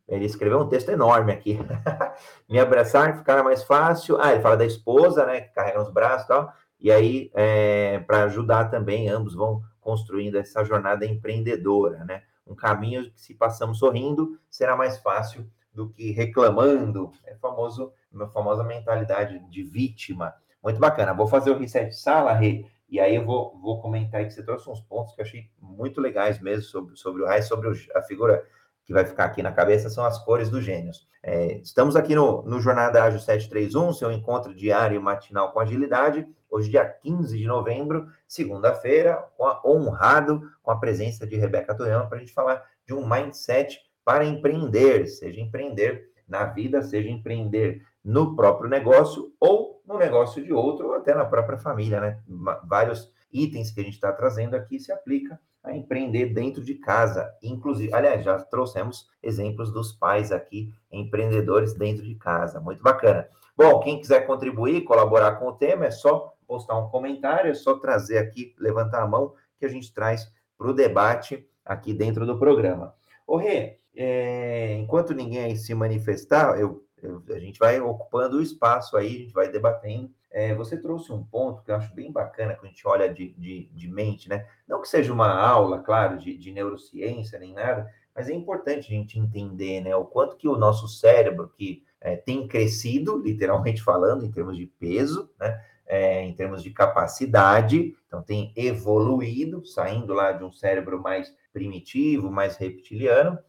Ele escreveu um texto enorme aqui. Me abraçar, ficar mais fácil. Ah, ele fala da esposa, né? Que carrega nos braços e tal. e aí é, para ajudar também, ambos vão construindo essa jornada empreendedora, né? Um caminho que, se passamos sorrindo, será mais fácil do que reclamando. É famoso, uma famosa mentalidade de vítima. Muito bacana. Vou fazer o reset sala, Rê, e aí eu vou, vou comentar aí que você trouxe uns pontos que eu achei muito legais mesmo sobre, sobre o raio, sobre a figura que vai ficar aqui na cabeça são as cores dos gênios. É, estamos aqui no, no Jornada Ágil 731, seu encontro diário e matinal com agilidade, hoje dia 15 de novembro, segunda-feira, honrado com a presença de Rebeca Toyama para a gente falar de um mindset para empreender, seja empreender na vida, seja empreender no próprio negócio ou no negócio de outro, ou até na própria família, né? Vários itens que a gente está trazendo aqui se aplica a empreender dentro de casa. Inclusive, aliás, já trouxemos exemplos dos pais aqui, empreendedores dentro de casa. Muito bacana. Bom, quem quiser contribuir, colaborar com o tema, é só postar um comentário, é só trazer aqui, levantar a mão, que a gente traz para o debate aqui dentro do programa. Ô, Rê, é, enquanto ninguém se manifestar, eu, eu, a gente vai ocupando o espaço aí, a gente vai debatendo é, você trouxe um ponto que eu acho bem bacana quando a gente olha de, de, de mente, né? Não que seja uma aula, claro, de, de neurociência nem nada, mas é importante a gente entender, né? O quanto que o nosso cérebro, que é, tem crescido, literalmente falando, em termos de peso, né? É, em termos de capacidade, então tem evoluído, saindo lá de um cérebro mais primitivo, mais reptiliano,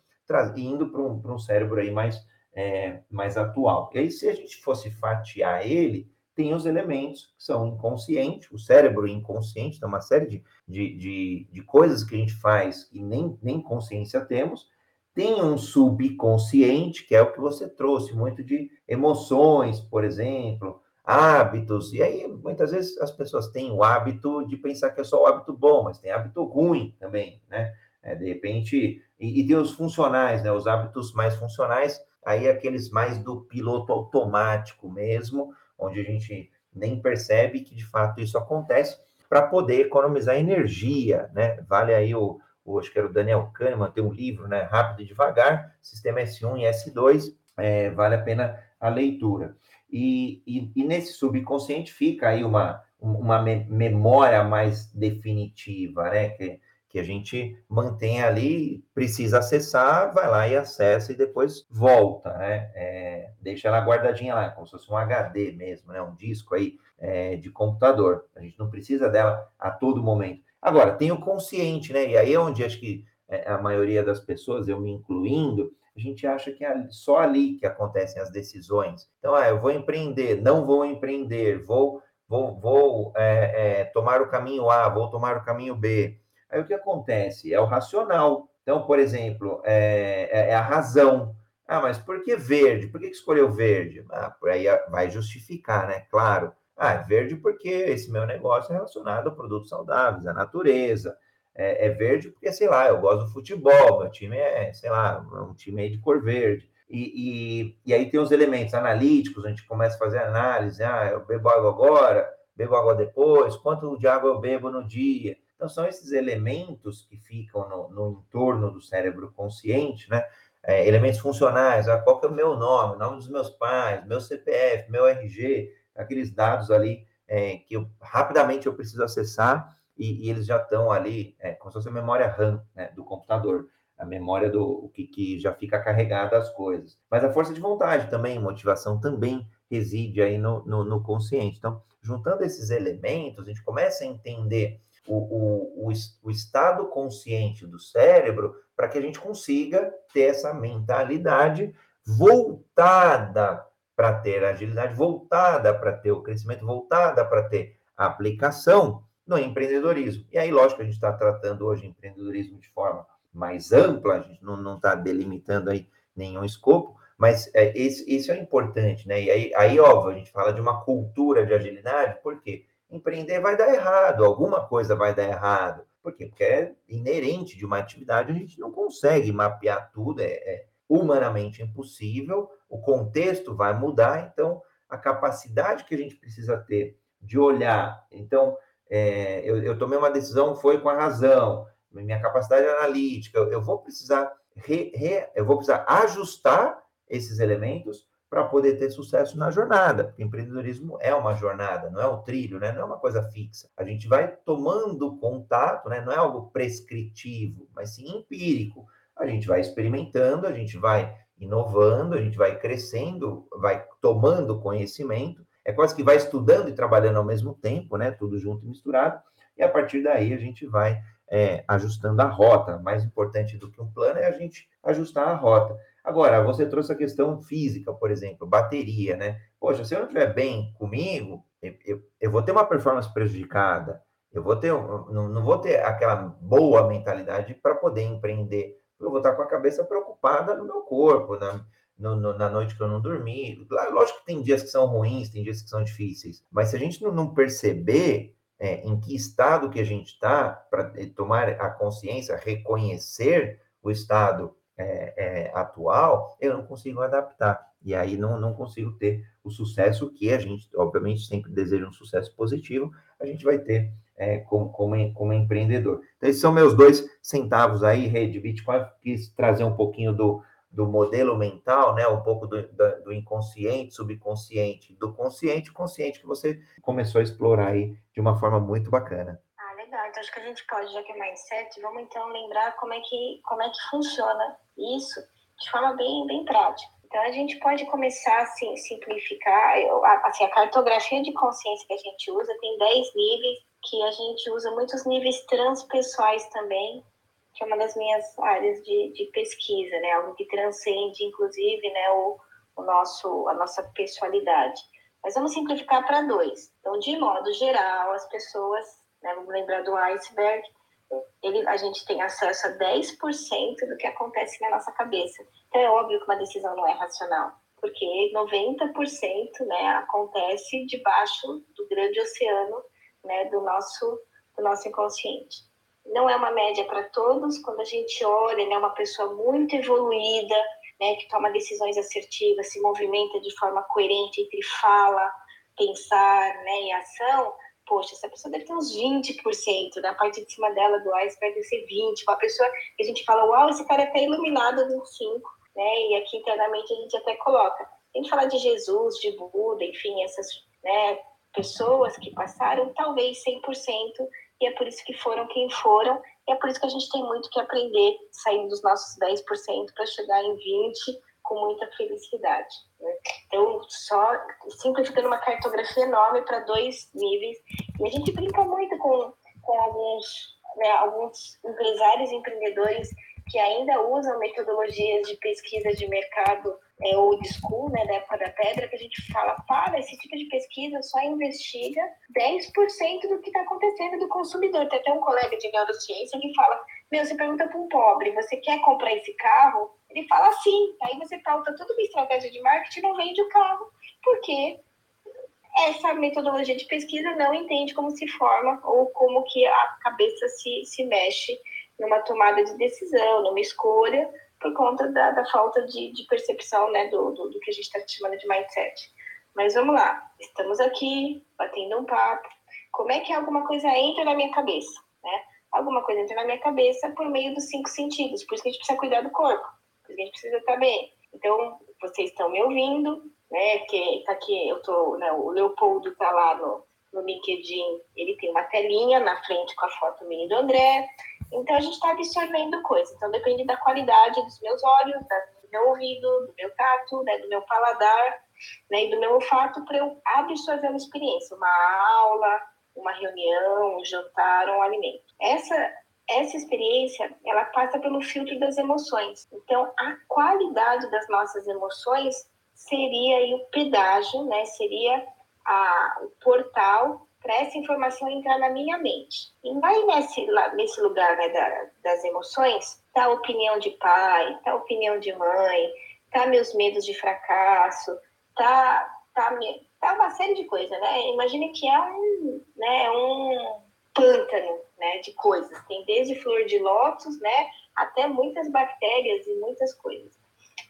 indo para um, um cérebro aí mais, é, mais atual. E aí, se a gente fosse fatiar ele, tem os elementos que são inconscientes, o cérebro inconsciente, tem uma série de, de, de, de coisas que a gente faz e nem, nem consciência temos. Tem um subconsciente, que é o que você trouxe, muito de emoções, por exemplo, hábitos. E aí, muitas vezes, as pessoas têm o hábito de pensar que é só o hábito bom, mas tem hábito ruim também, né? É, de repente, e, e tem os funcionais, né? Os hábitos mais funcionais, aí aqueles mais do piloto automático mesmo, onde a gente nem percebe que de fato isso acontece, para poder economizar energia, né? Vale aí o, o, acho que era o Daniel Kahneman, tem um livro, né? Rápido e Devagar, Sistema S1 e S2, é, vale a pena a leitura. E, e, e, nesse subconsciente fica aí uma, uma memória mais definitiva, né? Que, que a gente mantém ali, precisa acessar, vai lá e acessa e depois volta, né? É, deixa ela guardadinha lá, como se fosse um HD mesmo, né? Um disco aí é, de computador. A gente não precisa dela a todo momento. Agora, tem o consciente, né? E aí é onde acho que é, a maioria das pessoas, eu me incluindo, a gente acha que é só ali que acontecem as decisões. Então, ah, eu vou empreender, não vou empreender, vou, vou, vou é, é, tomar o caminho A, vou tomar o caminho B Aí o que acontece? É o racional. Então, por exemplo, é, é, é a razão. Ah, mas por que verde? Por que escolheu verde? Ah, por aí vai justificar, né? Claro. Ah, é verde porque esse meu negócio é relacionado a produtos saudáveis, à natureza. É, é, verde porque, sei lá, eu gosto do futebol, meu time é, sei lá, um time aí de cor verde. E, e, e aí tem os elementos analíticos, a gente começa a fazer análise, ah, eu bebo água agora, bebo água depois, quanto de água eu bebo no dia. Então, são esses elementos que ficam no, no entorno do cérebro consciente, né? É, elementos funcionais, ah, qual que é o meu nome, o nome dos meus pais, meu CPF, meu RG, aqueles dados ali é, que eu, rapidamente eu preciso acessar e, e eles já estão ali, é, como se fosse a memória RAM né, do computador, a memória do que, que já fica carregada as coisas. Mas a força de vontade também, motivação também reside aí no, no, no consciente. Então, juntando esses elementos, a gente começa a entender o, o, o, o estado consciente do cérebro para que a gente consiga ter essa mentalidade voltada para ter agilidade, voltada para ter o crescimento, voltada para ter a aplicação no empreendedorismo. E aí, lógico, a gente está tratando hoje empreendedorismo de forma mais ampla, a gente não está delimitando aí nenhum escopo, mas é, esse, esse é importante, né? E aí, aí, óbvio, a gente fala de uma cultura de agilidade, por quê? Empreender vai dar errado, alguma coisa vai dar errado. Por quê? Porque é inerente de uma atividade, a gente não consegue mapear tudo, é, é humanamente impossível, o contexto vai mudar, então a capacidade que a gente precisa ter de olhar. Então, é, eu, eu, tomei uma decisão, foi com a razão, minha capacidade analítica, eu, eu vou precisar re, re, eu vou precisar ajustar esses elementos para poder ter sucesso na jornada. empreendedorismo é uma jornada, não é um trilho, né? não é uma coisa fixa. A gente vai tomando contato, né? não é algo prescritivo, mas sim empírico. A gente vai experimentando, a gente vai inovando, a gente vai crescendo, vai tomando conhecimento, é quase que vai estudando e trabalhando ao mesmo tempo, né? Tudo junto e misturado, e a partir daí a gente vai é, ajustando a rota. Mais importante do que um plano é a gente ajustar a rota. Agora, você trouxe a questão física, por exemplo, bateria, né? Poxa, se eu não estiver bem comigo, eu, eu, eu, vou ter uma performance prejudicada, eu vou ter, não, não vou ter aquela boa mentalidade para poder empreender. Eu vou estar com a cabeça preocupada no meu corpo, na, no, no, na noite que eu não dormi. Lógico que tem dias que são ruins, tem dias que são difíceis, mas se a gente não, não perceber é, em que estado que a gente está, para tomar a consciência, reconhecer o estado é, é, atual, eu não consigo adaptar. E aí não, não consigo ter o sucesso que a gente, obviamente, sempre deseja um sucesso positivo, a gente vai ter é, como, como, como empreendedor. Então, esses são meus dois centavos aí, Rede Bitcoin. Quis trazer um pouquinho do, do modelo mental, né? Um pouco do, do inconsciente, subconsciente, do consciente, consciente que você começou a explorar aí de uma forma muito bacana legal. Então acho que a gente pode, já que é mindset, vamos então lembrar como é que, como é que funciona isso de forma bem, bem prática. Então a gente pode começar assim, simplificar. Assim, a cartografia de consciência que a gente usa tem 10 níveis, que a gente usa muitos níveis transpessoais também, que é uma das minhas áreas de, de pesquisa, né? Algo que transcende, inclusive, né, o, o nosso, a nossa pessoalidade. Mas vamos simplificar para dois. Então, de modo geral, as pessoas né? Vamos lembrar do iceberg. Ele, a gente tem acesso a 10% do que acontece na nossa cabeça. Então, é óbvio que uma decisão não é racional, porque 90% né, acontece debaixo do grande oceano né, do, nosso, do nosso inconsciente. Não é uma média para todos. Quando a gente olha, né, uma pessoa muito evoluída, né, que toma decisões assertivas, se movimenta de forma coerente entre fala, pensar né, e ação, poxa, essa pessoa deve ter uns 20%, da parte de cima dela do iceberg deve ser 20%. Uma pessoa que a gente fala, uau, esse cara é até iluminado 25%, né? E aqui internamente a gente até coloca. A gente fala de Jesus, de Buda, enfim, essas né, pessoas que passaram, talvez 100%, e é por isso que foram quem foram, e é por isso que a gente tem muito que aprender, saindo dos nossos 10% para chegar em 20% com muita felicidade. Né? Então, só simplificando uma cartografia enorme para dois níveis. E a gente brinca muito com, com alguns, né, alguns empresários e empreendedores que ainda usam metodologias de pesquisa de mercado é, old school, né, da época da pedra, que a gente fala, para, esse tipo de pesquisa só investiga 10% do que está acontecendo do consumidor. Tem até um colega de neurociência que fala, meu, você pergunta para um pobre, você quer comprar esse carro? Ele fala sim. Aí você pauta toda uma estratégia de marketing não vende o carro, porque essa metodologia de pesquisa não entende como se forma ou como que a cabeça se, se mexe numa tomada de decisão, numa escolha, por conta da, da falta de, de, percepção né, do, do, do que a gente está chamando de mindset. Mas vamos lá, estamos aqui batendo um papo. Como é que alguma coisa entra na minha cabeça? Né? Alguma coisa entra na minha cabeça por meio dos cinco sentidos. Por isso que a gente precisa cuidar do corpo, a gente precisa estar bem. Então, vocês estão me ouvindo, né? Que está aqui, eu tô, né, o Leopoldo está lá no, no LinkedIn, ele tem uma telinha na frente com a foto minha do André. Então a gente está absorvendo coisas. Então depende da qualidade dos meus olhos, do meu ouvido, do meu tato, né, do meu paladar, né, e do meu olfato para eu absorver uma experiência, uma aula, uma reunião, um jantar, um alimento. Essa essa experiência, ela passa pelo filtro das emoções. Então, a qualidade das nossas emoções seria o pedágio, né? Seria a, o portal para essa informação entrar na minha mente. E vai nesse, nesse lugar né, da, das emoções, tá a opinião de pai, tá a opinião de mãe, tá meus medos de fracasso, tá, tá, tá uma série de coisas, né? Imagine que é um, né, um pântano né, de coisas. Tem desde flor de lótus, né, até muitas bactérias e muitas coisas.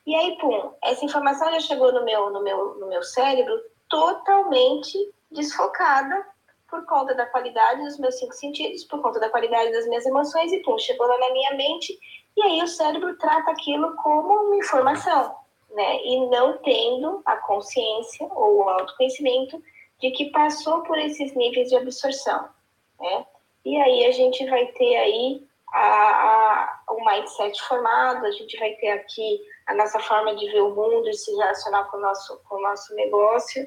E aí, pum, essa informação já chegou no meu, no meu, no meu cérebro totalmente desfocada por conta da qualidade dos meus cinco sentidos, por conta da qualidade das minhas emoções, e pum, chegou lá na minha mente, e aí o cérebro trata aquilo como uma informação. né, e não tendo a consciência ou o autoconhecimento de que passou por esses níveis de absorção, né? E aí a gente vai ter aí a, a, o mindset formado, a gente vai ter aqui a nossa forma de ver o mundo e se relacionar com o nosso, com o nosso negócio.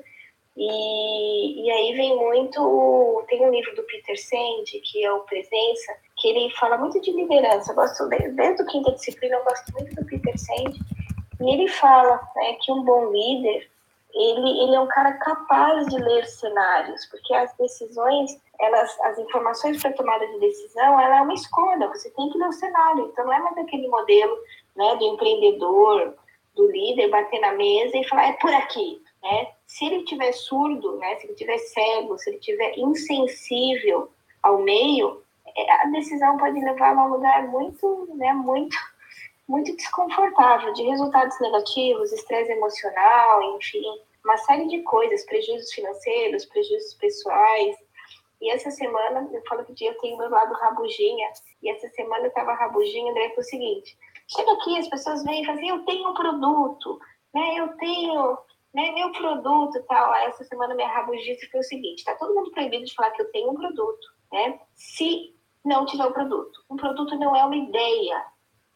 E, e aí vem muito. Tem um livro do Peter Sand, que é o Presença, que ele fala muito de liderança. Eu gosto, desde o quinta disciplina, eu gosto muito do Peter Sand. E ele fala né, que um bom líder ele, ele é um cara capaz de ler cenários, porque as decisões, elas, as informações para tomada de decisão, ela é uma escolha, você tem que ler o cenário. Então não é mais aquele modelo né, do empreendedor, do líder bater na mesa e falar é por aqui, né? Se ele tiver surdo, né, se ele tiver cego, se ele tiver insensível ao meio, é, a decisão pode levar a um lugar muito, né, muito muito desconfortável, de resultados negativos, estresse emocional, enfim, uma série de coisas, prejuízos financeiros, prejuízos pessoais. E essa semana, eu falo que eu tenho meu lado rabugina, e essa semana eu estava rabugina, André, foi o seguinte, chega aqui, as pessoas vêm e falam assim, eu tenho um produto, né, eu tenho né, meu produto e tal. Aí essa semana minha rabugice foi o seguinte, tá todo mundo proibido de falar que eu tenho um produto, né, se não tiver um produto. Um produto não é uma ideia,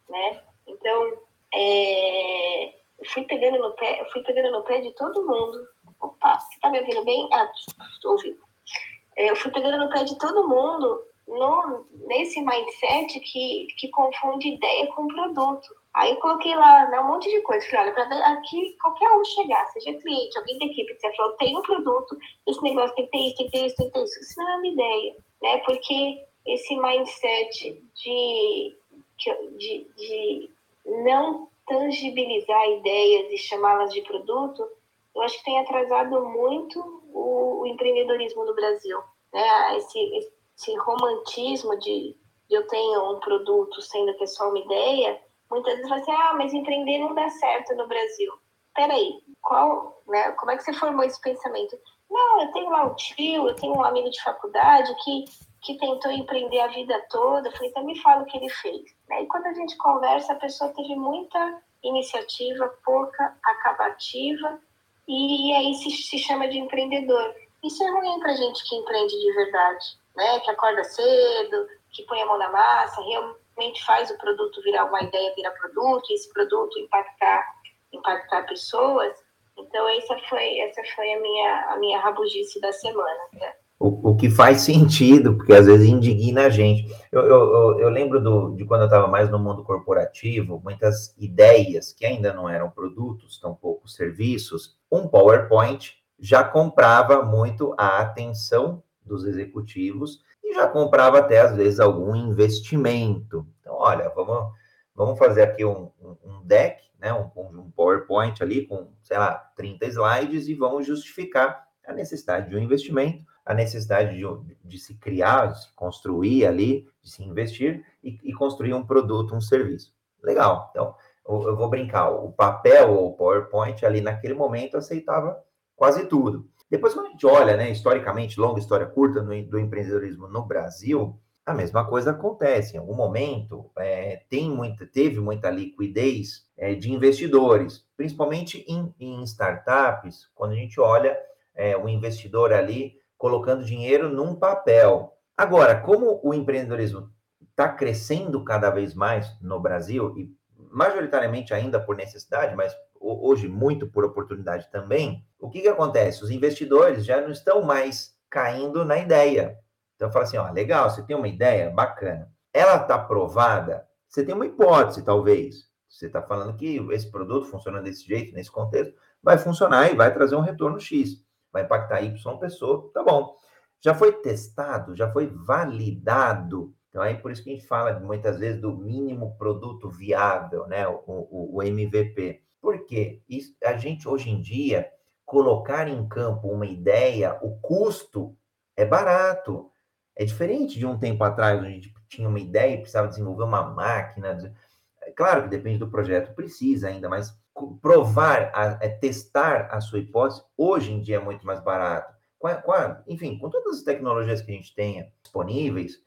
né, então, é, eu fui pegando no pé, eu fui pegando no pé de todo mundo. Opa, você tá me ouvindo bem? Ah, estou ouvindo. Eu fui pegando no pé de todo mundo no, nesse mindset que, que confunde ideia com produto. Aí eu coloquei lá né, um monte de coisa. Falei, olha, para aqui qualquer um chegar, seja cliente, alguém da equipe, você falou, tem um produto, esse negócio tem que ter isso, tem que ter isso, tem que ter isso. Isso não é uma ideia, né? Porque esse mindset de, de, de não tangibilizar ideias e chamá-las de produto, eu acho que tem atrasado muito o, o empreendedorismo no Brasil. Né? Esse, esse romantismo de, de, eu tenho um produto sendo que é só uma ideia, muitas vezes vai ser, ah, mas empreender não dá certo no Brasil. Peraí, qual, né, como é que você formou esse pensamento? Não, eu tenho lá um tio, eu tenho um amigo de faculdade que que tentou empreender a vida toda. Eu falei, então me fala o que ele fez. E quando a gente conversa, a pessoa teve muita iniciativa, pouca acabativa, e aí se, se chama de empreendedor. Isso é ruim para gente que empreende de verdade, né? Que acorda cedo, que põe a mão na massa, realmente faz o produto virar uma ideia, virar produto, e esse produto impactar, impactar pessoas. Então essa foi essa foi a minha a minha rabugice da semana. Né? O, o que faz sentido, porque às vezes indigna a gente. Eu, eu, eu lembro do, de quando eu estava mais no mundo corporativo, muitas ideias que ainda não eram produtos, tampouco serviços. Um PowerPoint já comprava muito a atenção dos executivos e já comprava até às vezes algum investimento. Então, olha, vamos, vamos fazer aqui um, um, deck, né, um, um PowerPoint ali com, sei lá, 30 slides e vamos justificar a necessidade de um investimento a necessidade de, de se criar, de se construir ali, de se investir e, e construir um produto, um serviço. Legal. Então, eu, vou brincar. O papel ou o PowerPoint ali naquele momento aceitava quase tudo. Depois, quando a gente olha, né, historicamente, longa história curta no, do empreendedorismo no Brasil, a mesma coisa acontece. Em algum momento, é, tem muita, teve muita liquidez é, de investidores, principalmente em, em, startups, quando a gente olha é, o investidor ali colocando dinheiro num papel. Agora, como o empreendedorismo está crescendo cada vez mais no Brasil, e majoritariamente ainda por necessidade, mas hoje muito por oportunidade também, o que, que acontece? Os investidores já não estão mais caindo na ideia. Então, fala assim: ó, legal, você tem uma ideia, bacana. Ela está provada, você tem uma hipótese, talvez. Você está falando que esse produto funciona desse jeito, nesse contexto, vai funcionar e vai trazer um retorno X vai impactar Y pessoa, tá bom. Já foi testado, já foi validado. Então, aí por isso que a gente fala muitas vezes do mínimo produto viável, né? O, o, o MVP. Por quê? Isso, a gente, hoje em dia, colocar em campo uma ideia, o custo é barato. É diferente de um tempo atrás, onde a gente tinha uma ideia e precisava desenvolver uma máquina. É claro que depende do projeto, precisa ainda, mas provar, a, é testar a sua hipótese, hoje em dia é muito mais barato. Com a, com a, enfim, com todas as tecnologias que a gente tenha disponíveis,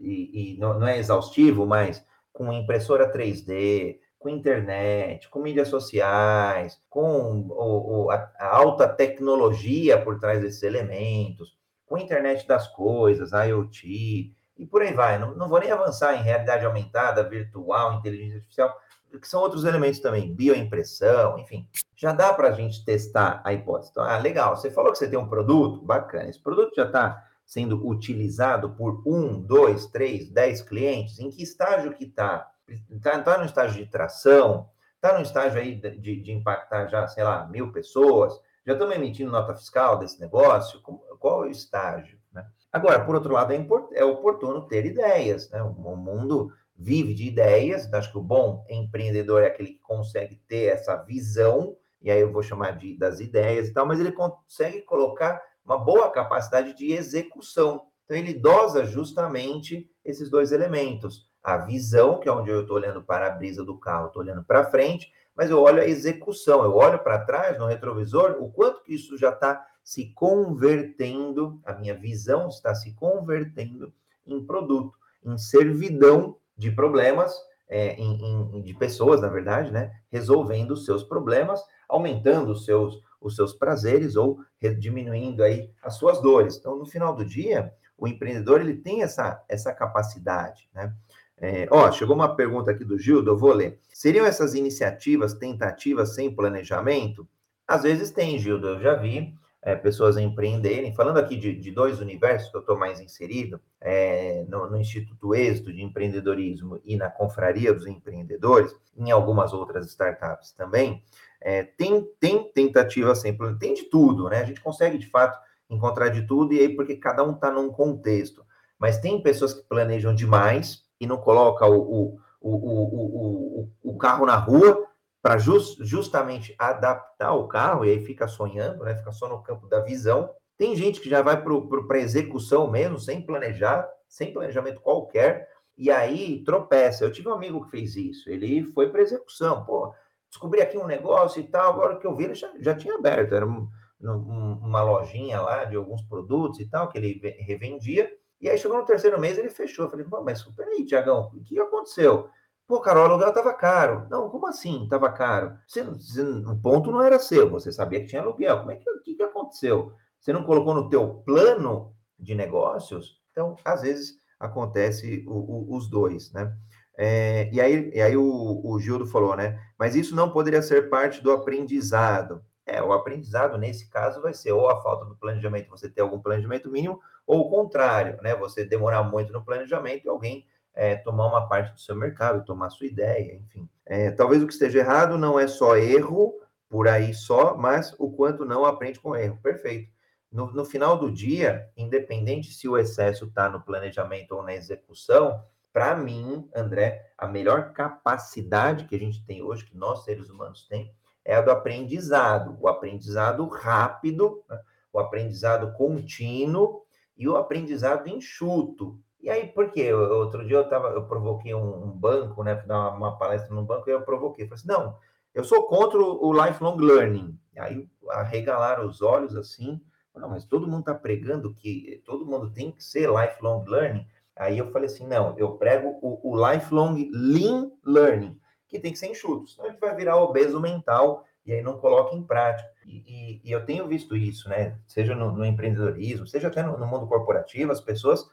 e, e não, não, é exaustivo, mas com impressora 3D, com internet, com mídias sociais, com o, o, a, a, alta tecnologia por trás desses elementos, com a internet das coisas, IoT, e por aí vai. Não, não vou nem avançar em realidade aumentada, virtual, inteligência artificial, que são outros elementos também, bioimpressão, enfim. Já dá para a gente testar a hipótese. Então, ah, legal, você falou que você tem um produto, bacana. Esse produto já está sendo utilizado por um, dois, três, dez clientes. Em que estágio que está? Está tá no estágio de tração? Está no estágio aí de, de, impactar já, sei lá, mil pessoas? Já estamos emitindo nota fiscal desse negócio? Qual é o estágio? Né? Agora, por outro lado, é, é oportuno ter ideias. Né? O mundo vive de ideias. Acho que o bom empreendedor é aquele que consegue ter essa visão, e aí eu vou chamar de das ideias e tal, mas ele consegue colocar uma boa capacidade de execução. Então, ele dosa justamente esses dois elementos. A visão, que é onde eu estou olhando para a brisa do carro, estou olhando para frente, mas eu olho a execução, eu olho para trás no retrovisor, o quanto que isso já está se convertendo, a minha visão está se convertendo em produto, em servidão de problemas, é, em, em, de pessoas, na verdade, né? Resolvendo os seus problemas, aumentando os seus, os seus prazeres ou diminuindo aí as suas dores. Então, no final do dia, o empreendedor ele tem essa, essa capacidade, né? É, ó, chegou uma pergunta aqui do Gildo, eu vou ler. Seriam essas iniciativas tentativas sem planejamento? Às vezes tem, Gildo, eu já vi é, pessoas empreenderem. Falando aqui de, de dois universos que eu estou mais inserido, é, no, no, Instituto Êxito de Empreendedorismo e na Confraria dos Empreendedores, em algumas outras startups também, é, tem, tem tentativa sempre, tem de tudo, né? A gente consegue, de fato, encontrar de tudo, e aí porque cada um está num contexto. Mas tem pessoas que planejam demais e não colocam o, o, o, o, o carro na rua para just, justamente adaptar o carro, e aí fica sonhando, né? Fica só no campo da visão. Tem gente que já vai para execução mesmo, sem planejar, sem planejamento qualquer, e aí tropeça. Eu tive um amigo que fez isso, ele foi para execução, pô, descobri aqui um negócio e tal, agora que eu vi, ele já, já tinha aberto, era um, um, uma lojinha lá de alguns produtos e tal, que ele revendia, e aí chegou no terceiro mês, ele fechou. Eu falei, mas peraí, Tiagão, o que aconteceu? Pô, cara, o aluguel estava caro. Não, como assim estava caro? Você, você, o ponto não era seu, você sabia que tinha aluguel. Como é que, que, que aconteceu? Você não colocou no teu plano de negócios? Então, às vezes, acontece o, o, os dois, né? É, e aí, e aí o, o Gildo falou, né? Mas isso não poderia ser parte do aprendizado. É, o aprendizado, nesse caso, vai ser ou a falta do planejamento, você ter algum planejamento mínimo, ou o contrário, né? Você demorar muito no planejamento e alguém é, tomar uma parte do seu mercado, tomar sua ideia, enfim. É, talvez o que esteja errado não é só erro por aí só, mas o quanto não aprende com erro. Perfeito. No, no final do dia, independente se o excesso está no planejamento ou na execução, para mim, André, a melhor capacidade que a gente tem hoje, que nós seres humanos temos, é a do aprendizado. O aprendizado rápido, né? o aprendizado contínuo e o aprendizado enxuto. E aí, por quê? Outro dia eu tava, eu provoquei um, um banco, né? Fui dar uma, uma, palestra num banco e eu provoquei. Falei assim, não, eu sou contra o, o lifelong learning. Aí arregalaram os olhos assim, não, mas todo mundo está pregando que todo mundo tem que ser lifelong learning. Aí eu falei assim, não, eu prego o, o lifelong lean learning, que tem que ser enxuto, senão a gente vai virar obeso mental e aí não coloca em prática. E, e, e eu tenho visto isso, né? Seja no, no empreendedorismo, seja até no, no mundo corporativo, as pessoas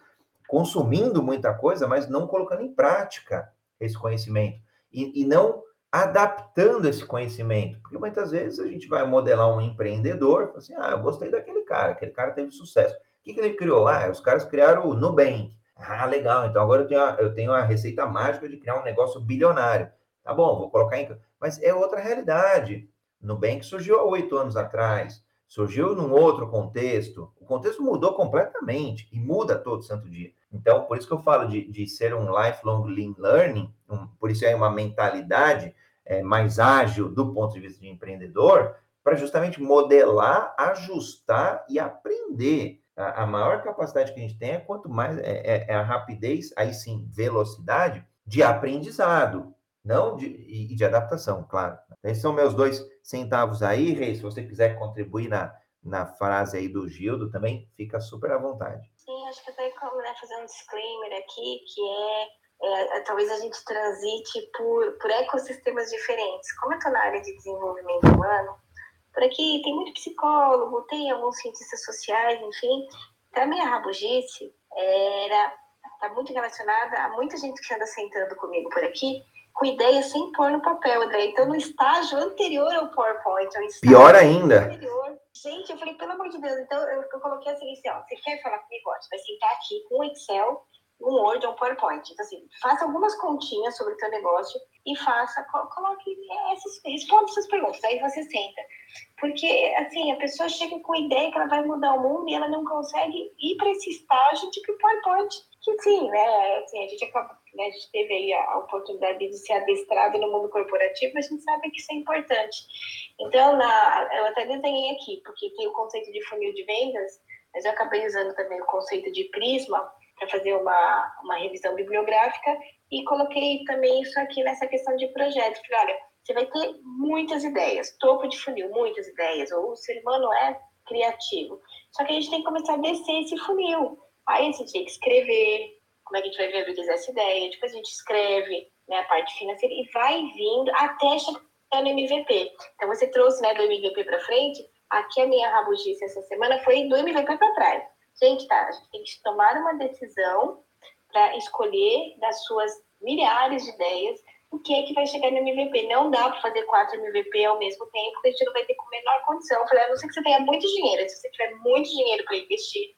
consumindo muita coisa, mas não colocando em prática esse conhecimento e, e não adaptando esse conhecimento, porque muitas vezes a gente vai modelar um empreendedor, assim, ah, eu gostei daquele cara, aquele cara teve sucesso. O que, que ele criou? Ah, os caras criaram o Nubank. Ah, legal, então agora eu tenho, a, eu tenho a receita mágica de criar um negócio bilionário. Tá bom, vou colocar em... Mas é outra realidade. Nubank surgiu há oito anos atrás, surgiu num outro contexto. O contexto mudou completamente e muda todo santo dia. Então, por isso que eu falo de, de ser um lifelong lean learning, um, por isso é uma mentalidade é, mais ágil do ponto de vista de empreendedor, para justamente modelar, ajustar e aprender. A, a, maior capacidade que a gente tem é quanto mais é, é, é a rapidez, aí sim, velocidade de aprendizado, não de, e de adaptação, claro. Esses são meus dois centavos aí, Rei. Se você quiser contribuir na, na frase aí do Gildo também, fica super à vontade. Sim, acho que até como né, fazer um disclaimer aqui, que é, é, talvez a gente transite por, por ecossistemas diferentes. Como eu estou na área de desenvolvimento humano, por aqui tem muito psicólogo, tem alguns cientistas sociais, enfim. Então, a minha rabugice era está muito relacionada a muita gente que anda sentando comigo por aqui com ideias sem pôr no papel, André. Então, no estágio anterior ao PowerPoint, pior ainda. Anterior, gente, eu falei, pelo amor de Deus, então eu, eu coloquei assim, assim, ó, você quer falar comigo? Ó, você vai sentar aqui com o Excel um Word ou um PowerPoint. Então, assim, faça algumas continhas sobre o teu negócio e faça, coloque essas, responda essas perguntas, aí você senta. Porque, assim, a pessoa chega com a ideia que ela vai mudar o mundo e ela não consegue ir para esse estágio de tipo PowerPoint. Que, sim, né, assim, a gente acaba, né, a gente teve aí a oportunidade de ser adestrado no mundo corporativo, mas a gente sabe que isso é importante. Então, na, eu até desenhei aqui, porque tem o conceito de funil de vendas, mas eu acabei usando também o conceito de prisma, para fazer uma, uma revisão bibliográfica e coloquei também isso aqui nessa questão de projeto. Falei, olha, você vai ter muitas ideias, topo de funil, muitas ideias, ou o ser humano é criativo. Só que a gente tem que começar a descer esse funil. Aí a gente tem que escrever, como é que a gente vai viabilizar essa ideia, depois a gente escreve né, a parte financeira e vai vindo até chegar no MVP. Então você trouxe né, do MVP para frente, aqui a minha rabugice essa semana foi do MVP para trás. Gente, tá, a gente tem que tomar uma decisão para escolher das suas milhares de ideias o que é que vai chegar no MVP. Não dá para fazer quatro MVP ao mesmo tempo, porque a gente não vai ter com menor condição. Eu falei, a não ser que você tenha muito dinheiro, se você tiver muito dinheiro para investir,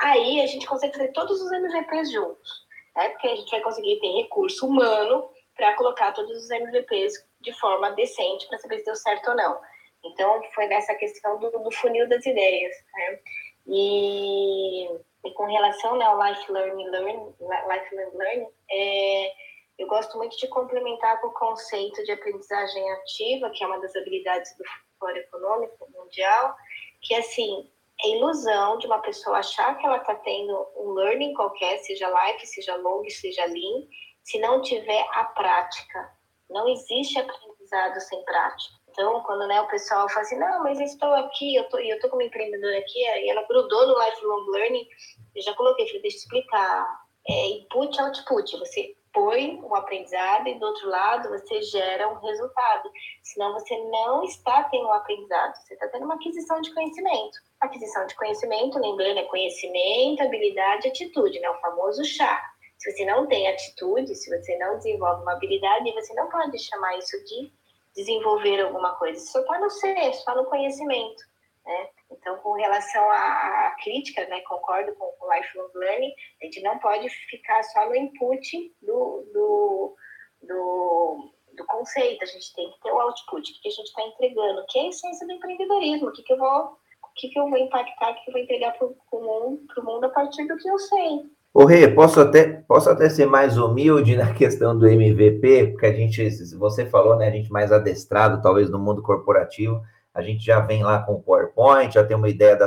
aí a gente consegue fazer todos os MVPs juntos, né? Porque a gente vai conseguir ter recurso humano para colocar todos os MVPs de forma decente para saber se deu certo ou não. Então, foi nessa questão do, do funil das ideias. Né? E, e com relação né, ao Life Learning, learn, life learning é, eu gosto muito de complementar com o conceito de aprendizagem ativa, que é uma das habilidades do Fórum Econômico Mundial, que assim, é ilusão de uma pessoa achar que ela está tendo um learning qualquer, seja life, seja long, seja lean, se não tiver a prática. Não existe aprendizado sem prática. Então, quando né, o pessoal fala assim, não, mas eu estou aqui, eu tô, eu tô como empreendedora aqui, e ela grudou no lifelong learning, eu já coloquei, falei, deixa eu explicar. É input, output. Você põe um aprendizado e do outro lado você gera um resultado. Senão você não está tendo um aprendizado, você está tendo uma aquisição de conhecimento. Aquisição de conhecimento, lembrando, é conhecimento, habilidade, atitude, né? O famoso chá. Se você não tem atitude, se você não desenvolve uma habilidade, você não pode chamar isso de desenvolver alguma coisa, só está no ser, só no conhecimento. Né? Então, com relação à, crítica, né, concordo com o lifelong learning, a gente não pode ficar só no input do, do, do, do conceito, a gente tem que ter o output, o que a gente está entregando, que é a essência do empreendedorismo, o que, que eu vou o que, que eu vou impactar, o que eu vou entregar para o mundo, mundo a partir do que eu sei. Ô, Rê, posso até, posso até ser mais humilde na questão do MVP, porque a gente, você falou, né, a gente mais adestrado, talvez, no mundo corporativo, a gente já vem lá com o PowerPoint, já tem uma ideia da,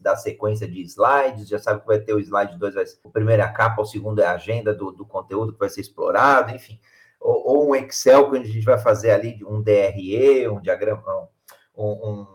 da sequência de slides, já sabe que vai ter o slide 2, o primeiro é a capa, o segundo é a agenda do, do conteúdo que vai ser explorado, enfim. Ou, ou, um Excel, que a gente vai fazer ali um DRE, um diagrama, um, um,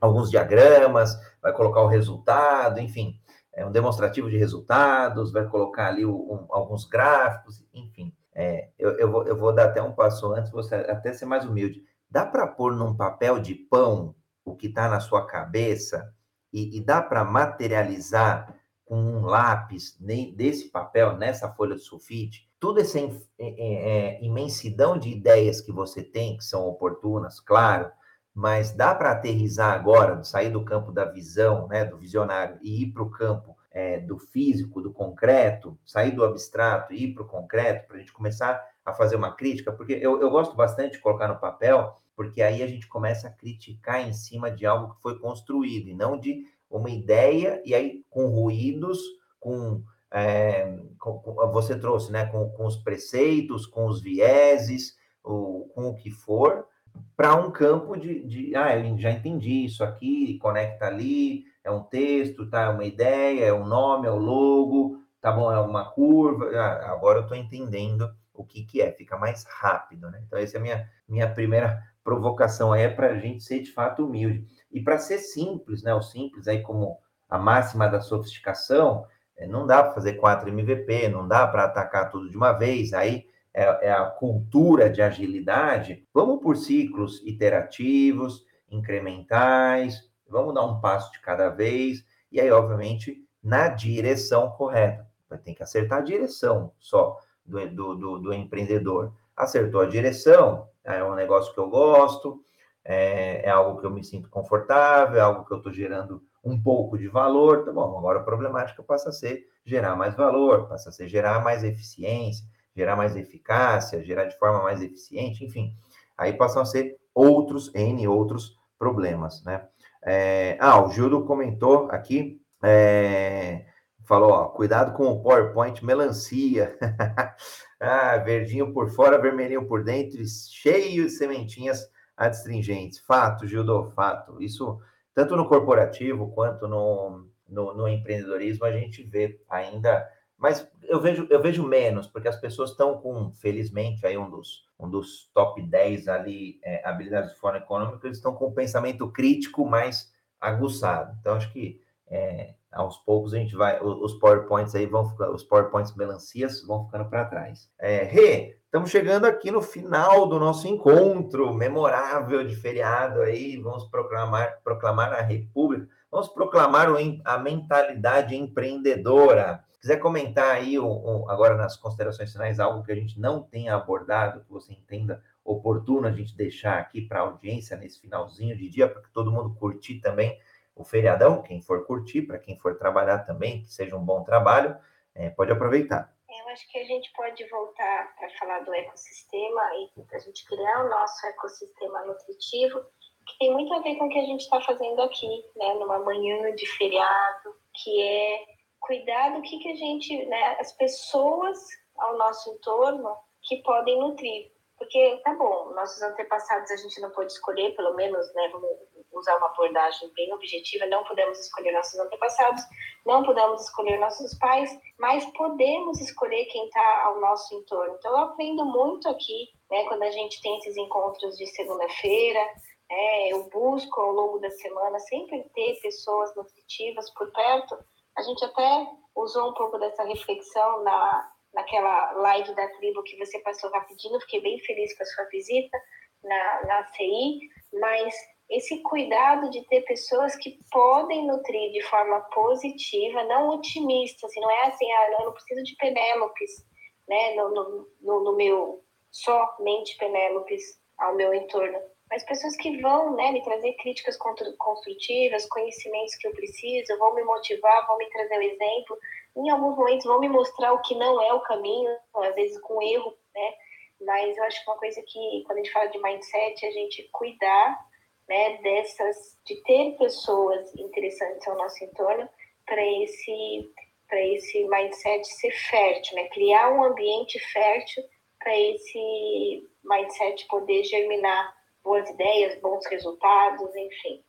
alguns diagramas, vai colocar o resultado, enfim é, um demonstrativo de resultados, vai colocar ali um, alguns gráficos, enfim. É, eu, eu, vou, eu vou dar até um passo antes, você até ser mais humilde. Dá para pôr num papel de pão o que está na sua cabeça e, e dá para materializar com um lápis desse papel, nessa folha de sulfite, toda essa é, é, imensidão de ideias que você tem, que são oportunas, claro, mas dá para aterrizar agora, sair do campo da visão, né, do visionário, e ir para o campo é, do físico, do concreto, sair do abstrato e ir para o concreto, para a gente começar a fazer uma crítica, porque eu, eu gosto bastante de colocar no papel, porque aí a gente começa a criticar em cima de algo que foi construído, e não de uma ideia, e aí com ruídos, com, é, você trouxe, né, com, com os preceitos, com os vieses, o, com o que for, para um campo de, de, ah, eu já entendi isso aqui, conecta ali, é um texto, tá? É uma ideia, é um nome, é o um logo, tá bom? É uma curva. Ah, agora eu estou entendendo o que, que é, fica mais rápido, né? Então, essa é a minha, minha primeira provocação aí, é para a gente ser de fato humilde. E para ser simples, né? O simples aí como a máxima da sofisticação, é, não dá para fazer quatro MVP, não dá para atacar tudo de uma vez, aí é, é, a cultura de agilidade. Vamos por ciclos iterativos, incrementais, vamos dar um passo de cada vez, e aí, obviamente, na direção correta. Vai ter que acertar a direção só do, do, do, do empreendedor. Acertou a direção, é um negócio que eu gosto, é, é algo que eu me sinto confortável, é algo que eu estou gerando um pouco de valor, tá bom, agora a problemática passa a ser gerar mais valor, passa a ser gerar mais eficiência, gerar mais eficácia, gerar de forma mais eficiente, enfim, aí passam a ser outros, N outros problemas, né? É, ah, o Gildo comentou aqui, é, falou, ó, cuidado com o PowerPoint melancia, ah, verdinho por fora, vermelhinho por dentro, cheio de sementinhas adstringentes. Fato, Gildo, fato. Isso, tanto no corporativo quanto no, no, no empreendedorismo, a gente vê ainda mas eu vejo, eu vejo menos, porque as pessoas estão com, felizmente, aí um dos, um dos top 10 ali, é, habilidades de fórum econômico, eles estão com o pensamento crítico mais aguçado. Então, acho que é, aos poucos a gente vai, os PowerPoints aí vão ficar, os PowerPoints melancias vão ficando para trás. É, Rê, estamos chegando aqui no final do nosso encontro memorável de feriado aí, vamos proclamar, proclamar a República, vamos proclamar a mentalidade empreendedora. Quiser comentar aí, o, o, agora nas considerações finais, algo que a gente não tenha abordado, que você entenda oportuno a gente deixar aqui para a audiência nesse finalzinho de dia, para que todo mundo curtir também o feriadão, quem for curtir, para quem for trabalhar também, que seja um bom trabalho, é, pode aproveitar. Eu acho que a gente pode voltar para falar do ecossistema e para a gente criar o nosso ecossistema nutritivo, que tem muito a ver com o que a gente está fazendo aqui, né, numa manhã de feriado, que é cuidar do que, que a gente, né, as pessoas ao nosso entorno que podem nutrir. Porque, tá bom, nossos antepassados a gente não pode escolher, pelo menos, né, vamos usar uma abordagem bem objetiva, não podemos escolher nossos antepassados, não podemos escolher nossos pais, mas podemos escolher quem está ao nosso entorno. Então, eu aprendo muito aqui, né, quando a gente tem esses encontros de segunda-feira, é, eu busco ao longo da semana sempre ter pessoas nutritivas por perto, a gente até usou um pouco dessa reflexão na, naquela live da tribo que você passou rapidinho, fiquei bem feliz com a sua visita na, na CI, mas esse cuidado de ter pessoas que podem nutrir de forma positiva, não otimista, assim, não é assim, ah, eu não preciso de Penélopes, né, no, no, no, meu, somente Penélopes ao meu entorno mas pessoas que vão né, me trazer críticas construtivas, conhecimentos que eu preciso, vão me motivar, vão me trazer um exemplo, em alguns momentos vão me mostrar o que não é o caminho, às vezes com erro, né? Mas eu acho que uma coisa que, quando a gente fala de mindset, é a gente cuidar né, dessas, de ter pessoas interessantes ao nosso entorno para esse, esse mindset ser fértil, né? Criar um ambiente fértil para esse mindset poder germinar boas ideias, bons resultados, enfim.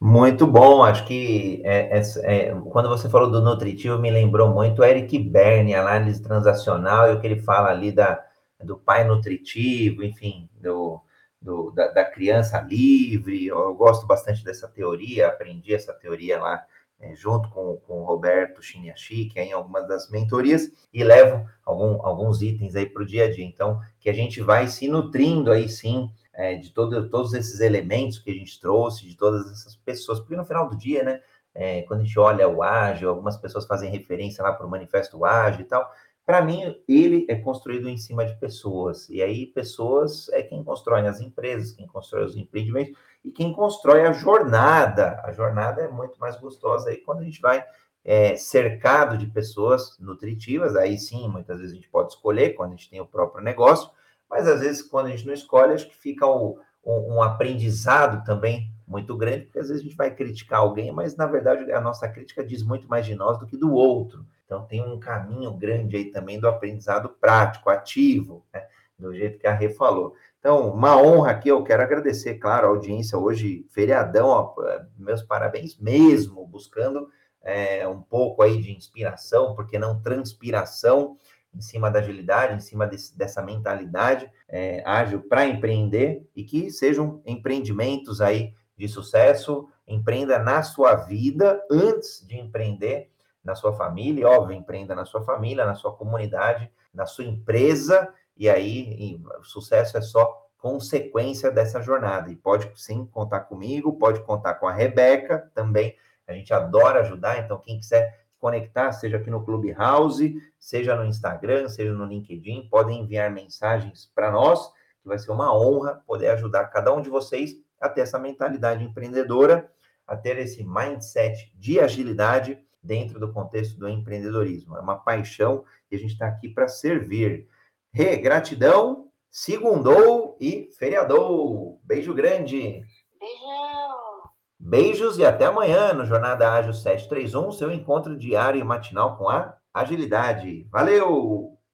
Muito bom, acho que é, é, é, quando você falou do nutritivo, me lembrou muito Eric Berne, análise transacional, e o que ele fala ali da, do pai nutritivo, enfim, do, do da, da, criança livre. Eu gosto bastante dessa teoria, aprendi essa teoria lá é, junto com, com o Roberto Chiniachi, que é em algumas das mentorias, e levo algum, alguns itens aí para o dia a dia. Então, que a gente vai se nutrindo aí sim é, de todo, todos esses elementos que a gente trouxe, de todas essas pessoas, porque no final do dia, né, é, quando a gente olha o ágil, algumas pessoas fazem referência lá para o manifesto ágil e tal, para mim, ele é construído em cima de pessoas, e aí pessoas é quem constrói as empresas, quem constrói os empreendimentos, e quem constrói a jornada. A jornada é muito mais gostosa aí quando a gente vai é, cercado de pessoas nutritivas, aí sim, muitas vezes a gente pode escolher, quando a gente tem o próprio negócio, mas às vezes, quando a gente não escolhe, acho que fica o, um, um aprendizado também muito grande, porque às vezes a gente vai criticar alguém, mas na verdade a nossa crítica diz muito mais de nós do que do outro. Então tem um caminho grande aí também do aprendizado prático, ativo, né? do jeito que a Rê falou. Então, uma honra aqui, eu quero agradecer, claro, a audiência hoje, feriadão, ó, meus parabéns mesmo, buscando é, um pouco aí de inspiração, porque não transpiração, em cima da agilidade, em cima dessa mentalidade é, ágil para empreender e que sejam empreendimentos aí de sucesso. Empreenda na sua vida antes de empreender. na sua família, óbvio, empreenda na sua família, na sua comunidade, na sua empresa, e aí o sucesso é só consequência dessa jornada. E pode sim contar comigo, pode contar com a Rebeca também. A gente adora ajudar, então quem quiser conectar, seja aqui no Clubhouse, seja no Instagram, seja no LinkedIn, podem enviar mensagens para nós, que vai ser uma honra poder ajudar cada um de vocês a ter essa mentalidade empreendedora, a ter esse mindset de agilidade dentro do contexto do empreendedorismo. É uma paixão e a gente está aqui para servir. Re, gratidão, segundou e feriadou. Beijo grande. Beijos e até amanhã no Jornada Ágil 731, seu encontro diário e matinal com a agilidade. Valeu!